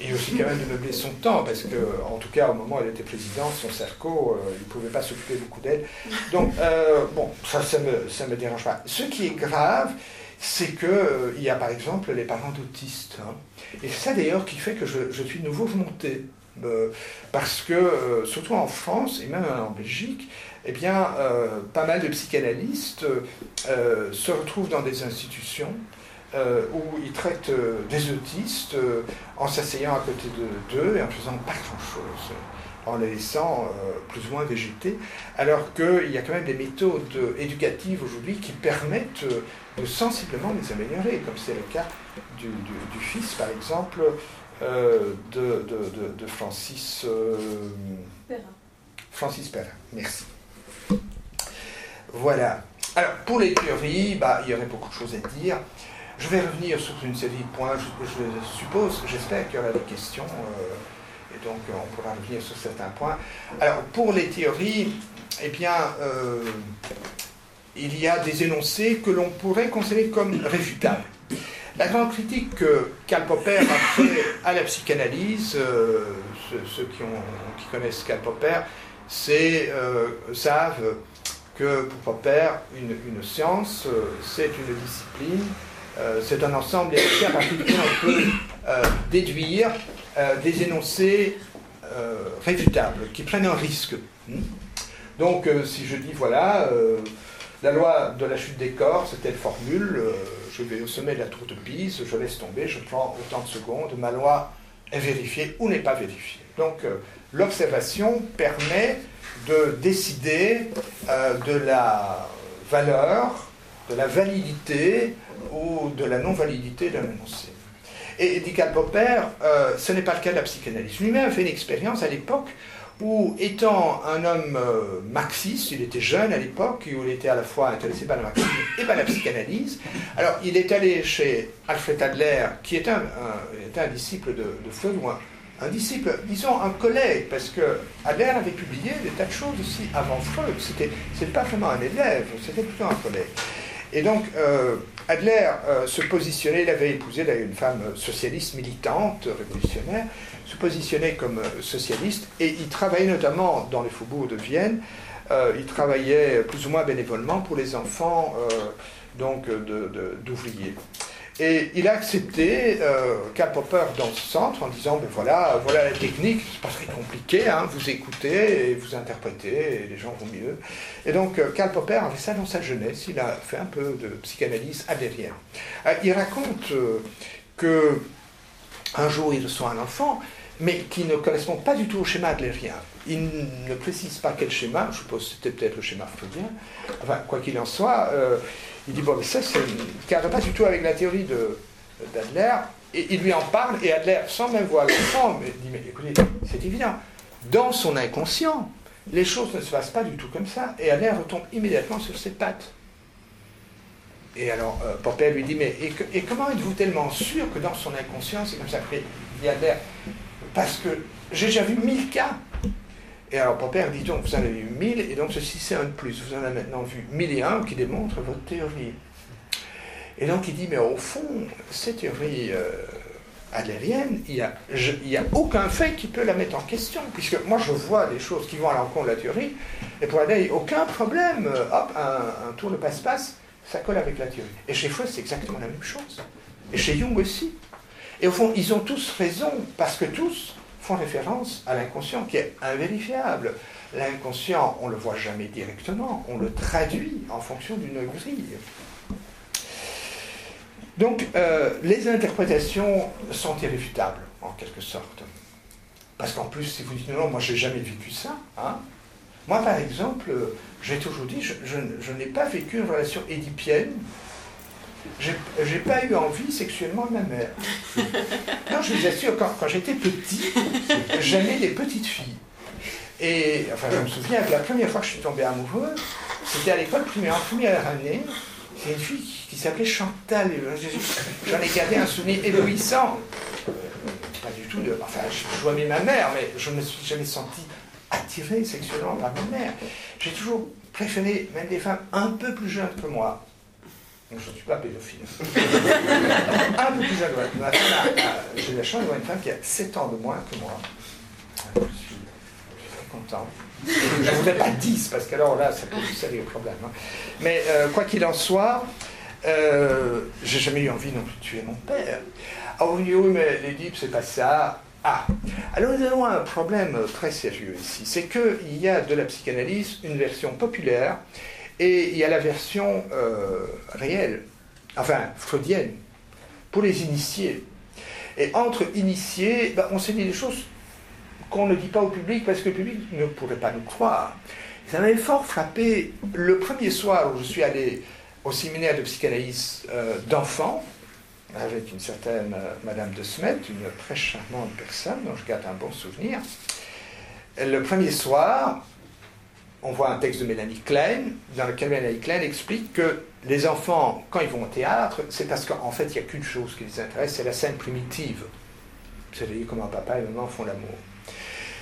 et, aussi quand même de meubler son temps, parce que, en tout cas, au moment où elle était présidente, son cerco, euh, il ne pouvait pas s'occuper beaucoup d'elle. Donc, euh, bon, ça, ça me, ça me dérange pas. Ce qui est grave, c'est euh, il y a par exemple les parents d'autistes. Hein. Et c'est ça d'ailleurs qui fait que je, je suis de nouveau remonté. Parce que, surtout en France et même en Belgique, eh bien, pas mal de psychanalystes se retrouvent dans des institutions euh, où ils traitent euh, des autistes euh, en s'asseyant à côté d'eux et en faisant pas grand-chose, en les laissant plus ou moins végéter, alors qu'il y a quand même des méthodes éducatives aujourd'hui qui permettent de sensiblement les améliorer, comme c'est le cas du, fils, par exemple, de, de, de, Francis Perrin. Francis Perrin, merci. Voilà. Alors, pour les théories, bah, il y aurait beaucoup de choses à dire. Je vais revenir sur une série de points. Je, suppose, j'espère qu'il y aura des questions. Euh, et donc, on pourra revenir sur certains points. Alors, pour les théories, eh bien, euh, il y a des énoncés que l'on pourrait considérer comme réfutables. La grande critique que Karl Popper a fait à la psychanalyse, euh, ceux, qui, connaissent Karl Popper, c'est, savent que pour Popper, une, science, c'est une discipline euh, c'est un ensemble d'énoncés à partir duquel on peut euh, déduire euh, des énoncés réfutables, qui prennent un risque. Hmm. Donc, si je dis, voilà, la loi de la chute des corps, c'est telle formule, je vais au sommet de la tour de Pise, je laisse tomber, je prends autant de secondes, ma loi est vérifiée ou n'est pas vérifiée. Donc, l'observation permet de décider de la valeur, de la validité ou de la non-validité d'un énoncé. Et dit Karl Popper, euh, ce n'est pas le cas de la psychanalyse. Lui-même a fait une expérience à l'époque où, étant un homme euh, marxiste, il était jeune à l'époque, où il était à la fois intéressé par le marxisme et par la psychanalyse, alors il est allé chez Alfred Adler, qui est un, disciple de, Freud, ou un, disciple, disons un collègue, parce que Adler avait publié des tas de choses aussi avant Freud. C'était, c'était pas vraiment un élève, c'était plutôt un collègue. Et donc, euh, Adler euh, se positionnait, il avait épousé une femme socialiste, militante, révolutionnaire, se positionnait comme euh, socialiste, et il travaillait notamment dans les faubourgs de Vienne, il travaillait plus ou moins bénévolement pour les enfants donc d'ouvriers. Et il a accepté euh, Karl Popper dans ce centre en disant ben voilà, voilà la technique, c'est pas très compliqué, hein, vous écoutez et vous interprétez et les gens vont mieux. Et donc euh, Karl Popper avait ça dans sa jeunesse, il a fait un peu de psychanalyse adérienne. Euh, il raconte euh, que un jour il reçoit un enfant mais qui ne correspondent pas du tout au schéma adlérien. Il ne précise pas quel schéma, je suppose que c'était peut-être le schéma freudien, enfin, quoi qu'il en soit, euh, il dit, bon, mais ça, ça ne pas du tout avec la théorie d'Adler, et il lui en parle, et Adler, sans même voir le fond, dit, mais écoutez, c'est évident, dans son inconscient, les choses ne se passent pas du tout comme ça, et Adler retombe immédiatement sur ses pattes. Et alors, euh, lui dit, mais et, comment êtes-vous tellement sûr que dans son inconscient, c'est comme ça que Adler, parce que j'ai déjà vu mille cas. Et alors, Popper dit donc, vous en avez vu mille, et donc ceci c'est un de plus. Vous en avez maintenant vu mille et un qui démontrent votre théorie. Et donc il dit, mais au fond, cette théorie euh, il n'y a, aucun fait qui peut la mettre en question, puisque moi je vois des choses qui vont à l'encontre de la théorie, et pour Adler, aucun problème. Hop, un, tour de passe-passe, ça colle avec la théorie. Et chez Freud, c'est exactement la même chose. Et chez Jung aussi. Et au fond, ils ont tous raison, parce que tous font référence à l'inconscient qui est invérifiable. L'inconscient, on ne le voit jamais directement, on le traduit en fonction d'une grille. Donc, euh, les interprétations sont irréfutables, en quelque sorte. Parce qu'en plus, si vous dites non, moi, j'ai jamais vécu ça. Hein. Moi, par exemple, j'ai toujours dit, je n'ai pas vécu une relation édipienne j'ai pas eu envie sexuellement de ma mère. Non, je vous assure, quand, quand j'étais petit, j'aimais les petites filles. Et enfin, je me souviens que la première fois que je suis tombé amoureux, c'était à l'école primaire, en première année. C'est une fille qui s'appelait Chantal. J'en ai gardé un souvenir éblouissant. Pas du tout de. Enfin, je jouais ma mère, mais je ne me suis jamais senti attiré sexuellement par ma mère. J'ai toujours préféré même des femmes un peu plus jeunes que moi je ne suis pas pédophile. un peu plus jeune. J'ai la chance d'avoir une femme qui a 7 ans de moins que moi. Je suis, très content. Je ne voudrais pas 10, parce qu'alors là, ça pose du sérieux problème. Hein. Mais euh, quoi qu'il en soit, euh, j'ai jamais eu envie non plus de tuer mon père. Alors vous dites, oui, mais l'Édipe, c'est pas ça. Ah, alors nous avons un problème très sérieux ici. C'est qu'il y a de la psychanalyse une version populaire et il y a la version euh, réelle, enfin freudienne, pour les initiés. Et entre initiés, ben, on s'est dit des choses qu'on ne dit pas au public parce que le public ne pourrait pas nous croire. Ça m'avait fort frappé le premier soir où je suis allé au séminaire de psychanalyse euh, d'enfants, avec une certaine euh, Madame de Smet, une très charmante personne dont je garde un bon souvenir. Le premier soir, on voit un texte de Mélanie Klein, dans lequel Mélanie Klein explique que les enfants, quand ils vont au théâtre, c'est parce qu'en fait, il n'y a qu'une chose qui les intéresse, c'est la scène primitive. C'est-à-dire comment papa et maman font l'amour.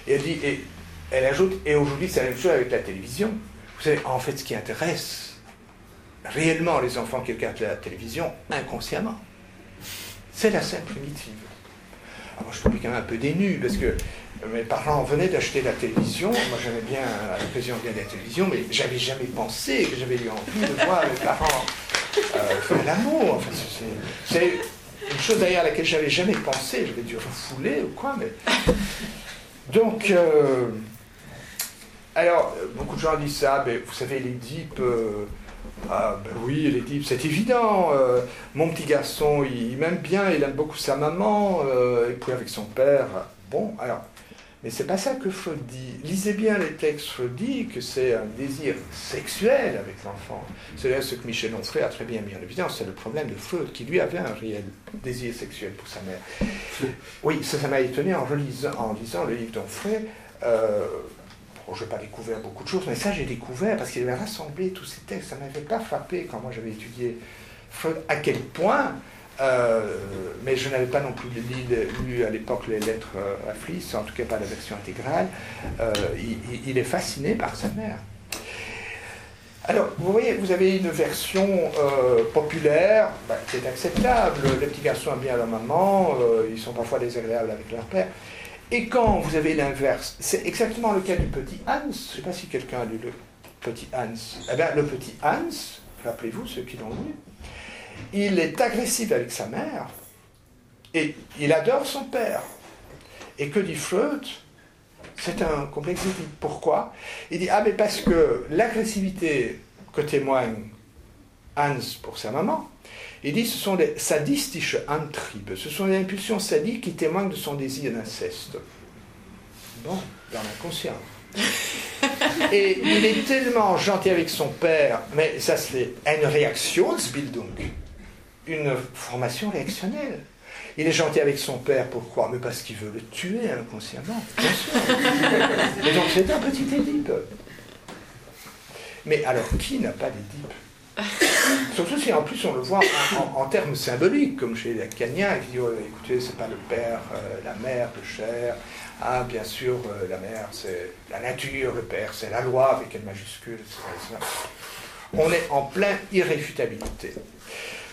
Et elle dit, et elle ajoute, et aujourd'hui, c'est la même chose avec la télévision. Vous savez, en fait, ce qui intéresse réellement les enfants qui regardent la télévision, inconsciemment, c'est la scène primitive. Alors, je trouve quand même un peu dénu, parce que mes parents venaient d'acheter la télévision. Moi, j'avais bien l'occasion de la télévision, mais j'avais jamais pensé que j'avais eu envie de voir mes parents euh, faire l'amour. c'est une chose derrière laquelle j'avais jamais pensé. J'avais dû refouler ou quoi, mais. Donc. Euh, alors, beaucoup de gens disent ça, mais vous savez, l'Édipe. Euh, ah, ben oui, l'Édipe, c'est évident. mon petit garçon, il, il m'aime bien, il aime beaucoup sa maman, et puis avec son père. Bon, alors, mais c'est pas ça que Freud dit. Lisez bien les textes que c'est un désir sexuel avec l'enfant. C'est ce que Michel Onfray a très bien mis en évidence. C'est le problème de Freud, qui lui avait un réel désir sexuel pour sa mère. Oui, ça, m'a étonné en, lisant le livre d'Onfray. Euh, je n'ai pas découvert beaucoup de choses, mais ça j'ai découvert parce qu'il avait rassemblé tous ces textes. Ça m'avait pas frappé quand moi j'avais étudié Freud, à quel point euh, mais je n'avais pas non plus lu, à l'époque les lettres euh, à Fliss, en tout cas pas la version intégrale. Euh, il, est fasciné par sa mère. Alors, vous voyez, vous avez une version populaire bah, qui est acceptable. Les petits garçons aiment bien leur maman, ils sont parfois désagréables avec leur père. Et quand vous avez l'inverse, c'est exactement le cas du petit Hans. Je ne sais pas si quelqu'un a lu le petit Hans. Eh bien, le petit Hans, rappelez-vous ceux qui l'ont lu, il est agressif avec sa mère et il adore son père. Et que dit Freud? C'est un complexe Pourquoi? Il dit Ah, mais parce que l'agressivité que témoigne Hans pour sa maman. Il dit ce sont des sadistische Antriebe, ce sont des impulsions sadiques qui témoignent de son désir d'inceste. Bon, dans l'inconscient. Et il est tellement gentil avec son père, mais ça c'est une Reaktionsbildung, une formation réactionnelle. Il est gentil avec son père, pourquoi Mais parce qu'il veut le tuer inconsciemment, bien sûr. Et donc c'est un petit Édipe. Mais alors, qui n'a pas d'Édipe? Surtout si en plus on le voit en, termes symboliques, comme chez les Cagna, qui dit oh, écoutez, c'est pas le père, euh, la mère, le cher. Ah, bien sûr, euh, la mère, c'est la nature, le père, c'est la loi avec une majuscule, etc. On est en pleine irréfutabilité.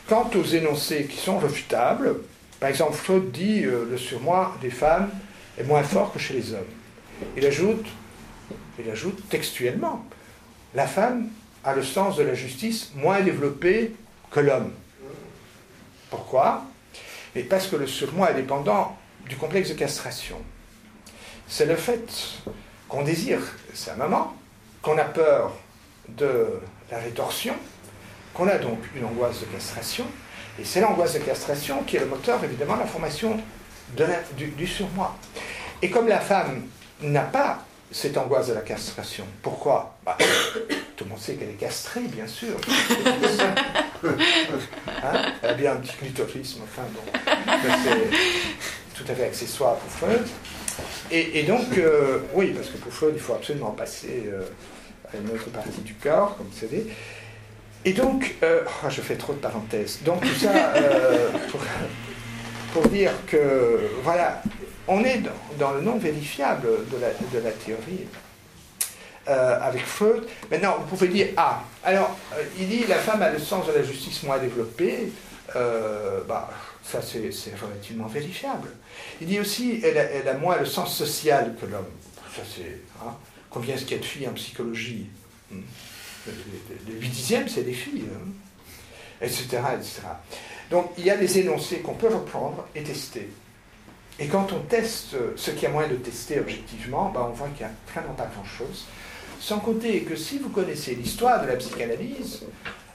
Quant aux énoncés qui sont refutables, par exemple, Freud dit euh, le surmoi des femmes est moins fort que chez les hommes. Il ajoute, il ajoute textuellement, la femme a le sens de la justice moins développé que l'homme. Pourquoi? Et parce que le surmoi est dépendant du complexe de castration. C'est le fait qu'on désire sa maman, qu'on a peur de la rétorsion, qu'on a donc une angoisse de castration, et c'est l'angoisse de castration qui est le moteur, évidemment, de la formation du, du surmoi. Et comme la femme n'a pas cette angoisse de la castration. Pourquoi? Bah, Tout le monde sait qu'elle est castrée, bien sûr. Hein? Elle a bien un petit clitorisme, enfin bon. C'est tout à fait accessoire pour Freud. Et, donc, euh, oui, parce que pour Freud, il faut absolument passer euh, à une autre partie du corps, comme vous savez. Et donc, euh, oh, je fais trop de parenthèses. Donc, tout ça pour, pour, dire que, voilà, on est dans, le non vérifiable de la, de la théorie. Euh, avec Freud. Maintenant, vous pouvez dire Ah, alors, euh, il dit la femme a le sens de la justice moins développé. Euh, bah, ça, c'est relativement vérifiable. Il dit aussi elle a, elle a moins le sens social que l'homme. Ça, c'est. Hein, combien est-ce qu'il y a de filles en psychologie hmm? Le 8 dixième, c'est des filles, hein, etc., etc. Donc, il y a des énoncés qu'on peut reprendre et tester. Et quand on teste ce qu'il y a moyen de tester objectivement, ben on voit qu'il n'y a vraiment pas grand-chose. Sans compter que si vous connaissez l'histoire de la psychanalyse,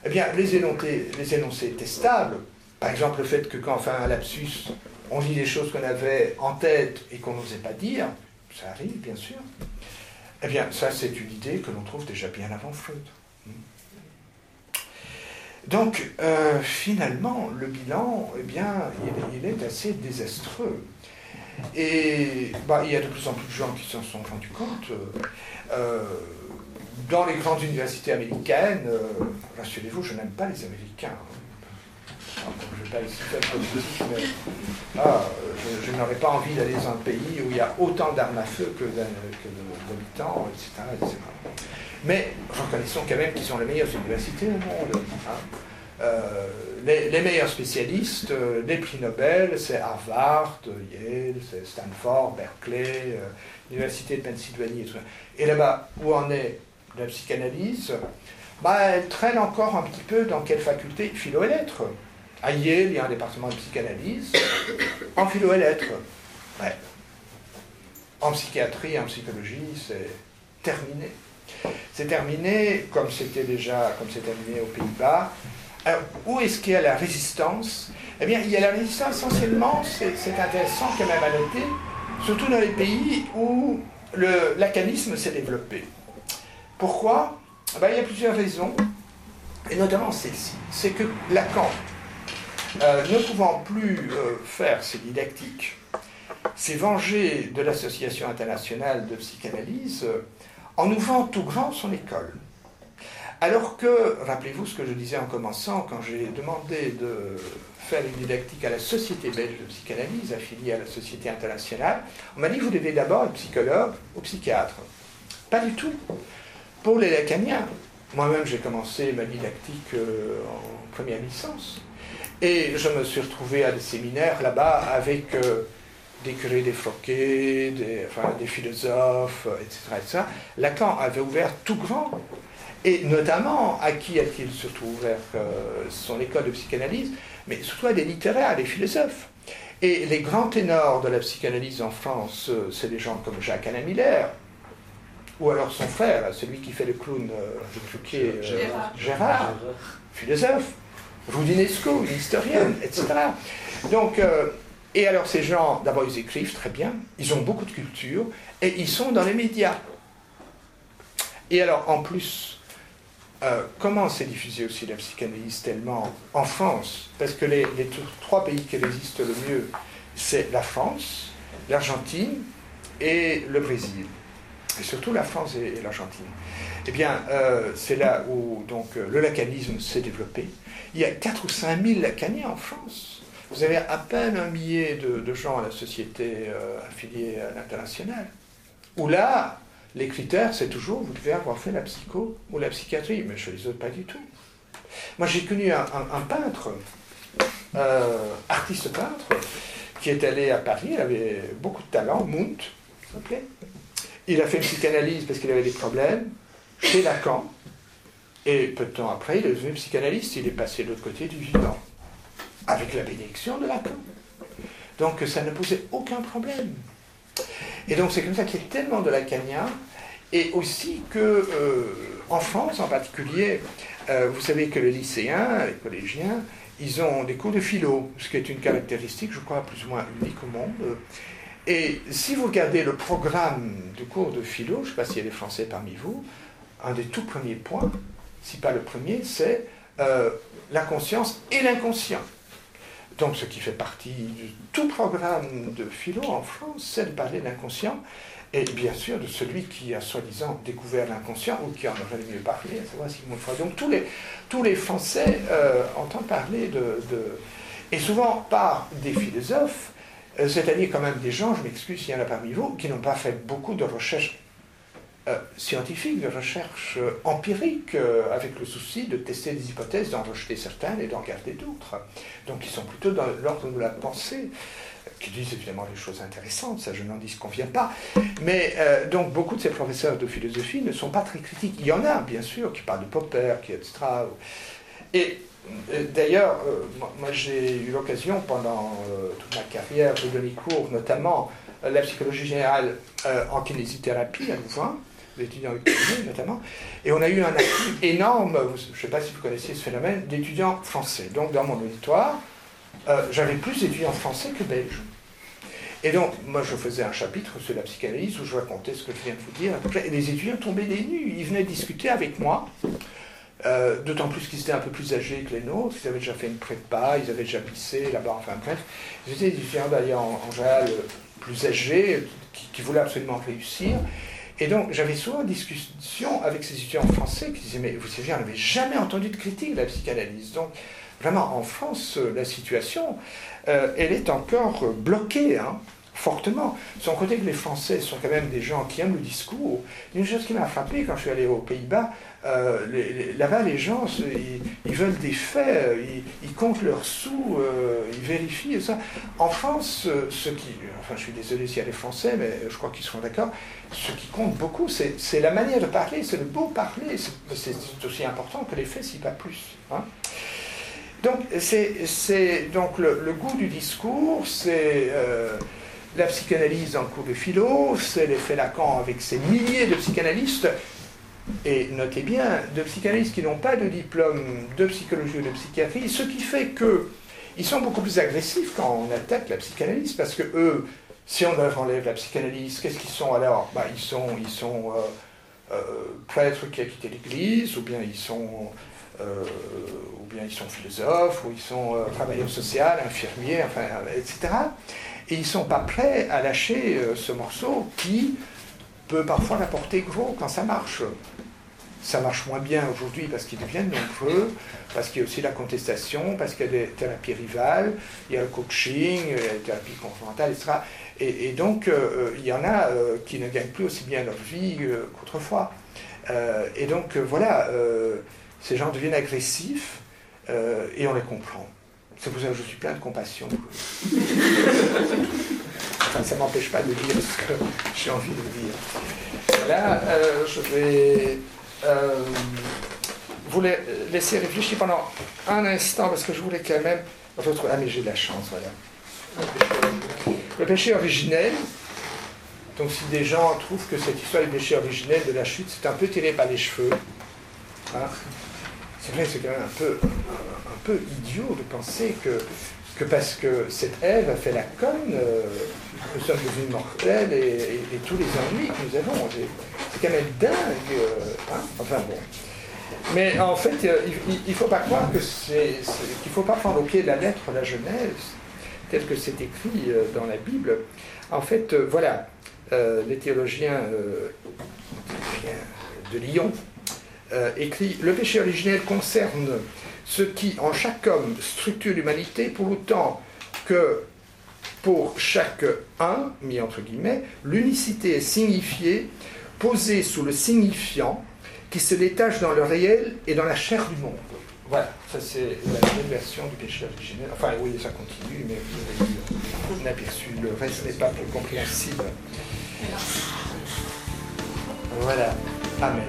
eh bien, les énoncés, les énoncés testables, par exemple le fait que quand on fait un lapsus, on dit des choses qu'on avait en tête et qu'on n'osait pas dire, ça arrive bien sûr, eh bien ça c'est une idée que l'on trouve déjà bien avant Freud. Donc, euh, finalement, le bilan, eh bien, il, est assez désastreux. Et bah, il y a de plus en plus de gens qui s'en sont rendus compte. Euh, dans les grandes universités américaines, euh, rassurez-vous, je n'aime pas les Américains. je ne vais pas ah, je, n'aurais pas envie d'aller dans un pays où il y a autant d'armes à feu que d'habitants, etc., etc. Mais reconnaissons quand même qu'ils sont les meilleures universités au monde. Hein. Euh, les, meilleurs spécialistes, euh, les prix Nobel, c'est Harvard, Yale, c'est Stanford, Berkeley, euh, l'Université de Pennsylvanie et. Et là-bas, où en est la psychanalyse? Bah, Elle traîne encore un petit peu dans quelle faculté? Philo et lettres. À Yale, il y a un département de psychanalyse. En philo et lettres. En psychiatrie, en psychologie, c'est terminé. C'est terminé, comme c'était déjà, comme c'est terminé aux Pays-Bas. Alors, où est-ce qu'il y a la résistance? Eh bien, il y a la résistance essentiellement, c'est intéressant quand même à noter, surtout dans les pays où le lacanisme s'est développé. Pourquoi? Eh bien, Il y a plusieurs raisons, et notamment celle-ci. C'est que Lacan, euh, ne pouvant plus euh, faire ses didactiques, s'est vengé de l'Association internationale de psychanalyse en ouvrant tout grand son école. Alors que, rappelez-vous ce que je disais en commençant, quand j'ai demandé de faire une didactique à la Société belge de psychanalyse, affiliée à la Société internationale, on m'a dit vous devez d'abord être psychologue ou psychiatre. Pas du tout. Pour les lacaniens, moi-même j'ai commencé ma didactique euh, en première licence, et je me suis retrouvé à des séminaires là-bas avec... Euh, des curés des, enfin, des philosophes, etc., etc. Lacan avait ouvert tout grand. Et notamment, à qui a-t-il surtout ouvert euh, son école de psychanalyse Mais surtout à des littéraires, à des philosophes. Et les grands ténors de la psychanalyse en France, euh, c'est des gens comme Jacques Alain Miller, Ou alors son frère, celui qui fait le clown, euh, Gérard. Gérard, philosophe, Roudinesco, historien, etc. Donc, et alors ces gens, d'abord ils écrivent très bien, ils ont beaucoup de culture, et ils sont dans les médias. Et alors en plus, euh, comment s'est diffusée aussi la psychanalyse tellement en France? Parce que les, trois pays qui résistent le mieux, c'est la France, l'Argentine et le Brésil. Et surtout la France et, l'Argentine. Eh bien, euh, c'est là où donc, euh, le lacanisme s'est développé. Il y a 4 ou 5 000 lacaniens en France. Vous avez à peine un millier de, gens à la société euh, affiliée à l'international. Où là, les critères, c'est toujours, vous devez avoir fait la psycho ou la psychiatrie, mais chez les autres, pas du tout. Moi, j'ai connu un, peintre, euh, artiste peintre, qui est allé à Paris, il avait beaucoup de talent, Munt, s'appelait. Il a fait une psychanalyse parce qu'il avait des problèmes chez Lacan. Et peu de temps après, il est devenu psychanalyste, il est passé de l'autre côté du vivant avec la bénédiction de Lacan. Donc ça ne posait aucun problème. Et donc c'est comme ça qu'il y a tellement de lacanien, et aussi que euh, en France en particulier, euh, vous savez que les lycéens, les collégiens, ils ont des cours de philo, ce qui est une caractéristique, je crois, plus ou moins unique au monde. Et si vous regardez le programme du cours de philo, je ne sais pas s'il y a des Français parmi vous, un des tout premiers points, si pas le premier, c'est euh, la conscience et l'inconscient. Donc ce qui fait partie du tout programme de philo en France, c'est de parler de l'inconscient, et bien sûr de celui qui a soi-disant découvert l'inconscient, ou qui en aurait mieux parlé, à savoir Sigmund Freud. Donc tous les, tous les Français euh, entendent parler de, Et souvent par des philosophes, euh, c'est-à-dire quand même des gens, je m'excuse s'il y en a parmi vous, qui n'ont pas fait beaucoup de recherches euh, scientifiques, de recherche euh, empirique, euh, avec le souci de tester des hypothèses, d'en rejeter certaines et d'en garder d'autres. Donc ils sont plutôt dans l'ordre de la pensée, qui disent évidemment des choses intéressantes, ça je n'en dis qu'on vient pas. Mais donc beaucoup de ces professeurs de philosophie ne sont pas très critiques. Il y en a, bien sûr, qui parlent de Popper, qui etc. Et D'ailleurs, moi, j'ai eu l'occasion pendant toute ma carrière de donner cours, notamment la psychologie générale en kinésithérapie à Louvain, d'étudiants notamment, et on a eu un actif énorme, je ne sais pas si vous connaissez ce phénomène, d'étudiants français. Donc dans mon auditoire, euh, j'avais plus d'étudiants français que belges. Et donc, moi, je faisais un chapitre sur la psychanalyse où je racontais ce que je viens de vous dire. Et les étudiants tombaient des nues. Ils venaient discuter avec moi, euh, d'autant plus qu'ils étaient un peu plus âgés que les nôtres. Ils avaient déjà fait une prépa, ils avaient déjà pissé là-bas, enfin bref. Ils étaient des étudiants d'ailleurs en, général plus âgés, qui voulaient absolument réussir. Et donc, j'avais souvent discussion avec ces étudiants français qui disaient Mais vous savez, on n'avait jamais entendu de critique de la psychanalyse. Donc, vraiment, en France, euh, la situation, euh, elle est encore bloquée. Hein fortement. Sans côté que les Français sont quand même des gens qui aiment le discours. Une chose qui m'a frappé quand je suis allé aux Pays-Bas, euh, là-bas les gens, ils, veulent des faits, ils, comptent leurs sous, euh, ils vérifient et ça. En France, ce qui, enfin je suis désolé s'il y a des Français, mais je crois qu'ils seront d'accord, ce qui compte beaucoup, c'est la manière de parler, c'est le beau parler, c'est aussi important que les faits, si pas plus. Hein. Donc, c'est donc le, goût du discours, c'est euh, la psychanalyse en cours de philo, c'est l'effet Lacan avec ses milliers de psychanalystes, et notez bien, de psychanalystes qui n'ont pas de diplôme de psychologie ou de psychiatrie, ce qui fait que ils sont beaucoup plus agressifs quand on attaque la psychanalyse, parce que eux, si on leur enlève la psychanalyse, qu'est-ce qu'ils sont alors? Bah, Ils sont, ils sont euh, euh, prêtres qui a quitté l'Église, ou bien ils sont, euh, ou bien ils sont philosophes, ou ils sont travailleurs sociaux, infirmiers, enfin, etc et ils ne sont pas prêts à lâcher ce morceau qui peut parfois rapporter gros quand ça marche. Ça marche moins bien aujourd'hui parce qu'ils deviennent nombreux, parce qu'il y a aussi la contestation, parce qu'il y a des thérapies rivales, il y a le coaching, la thérapie confrontale, etc. Et, donc, euh, euh, il y en a qui ne gagnent plus aussi bien leur vie qu'autrefois. et donc, voilà, ces gens deviennent agressifs et on les comprend. C'est pour ça que je suis plein de compassion. ça ne m'empêche pas de dire ce que j'ai envie de dire. Là, euh, je vais euh, vous laisser réfléchir pendant un instant, parce que je voulais quand même retrouver. Ah, mais j'ai de la chance, voilà. Le péché originel. Donc si des gens trouvent que cette histoire du péché originel de la chute, c'est un peu tiré par les cheveux, hein, c'est vrai, c'est quand même un peu, un, peu idiot de penser que, que parce que cette Ève a fait la conne, euh, nous sommes devenus mortels et, tous les ennuis que nous avons. C'est quand même dingue. Euh, hein. enfin bon. Mais en fait, euh, il ne faut pas croire qu'il ne faut pas prendre au pied de la lettre la Genèse, tel que c'est écrit dans la Bible. En fait, voilà, les théologiens de Lyon euh, écrit Le péché originel concerne ce qui, en chaque homme, structure l'humanité, pour autant que pour chaque un, mis entre guillemets, l'unicité est signifiée, posée sous le signifiant, qui se détache dans le réel et dans la chair du monde. Voilà, ça c'est la nouvelle version du péché originel. Enfin oui, ça continue, mais vous avez un aperçu. Le reste n'est pas plus compréhensible. Voilà. Amen.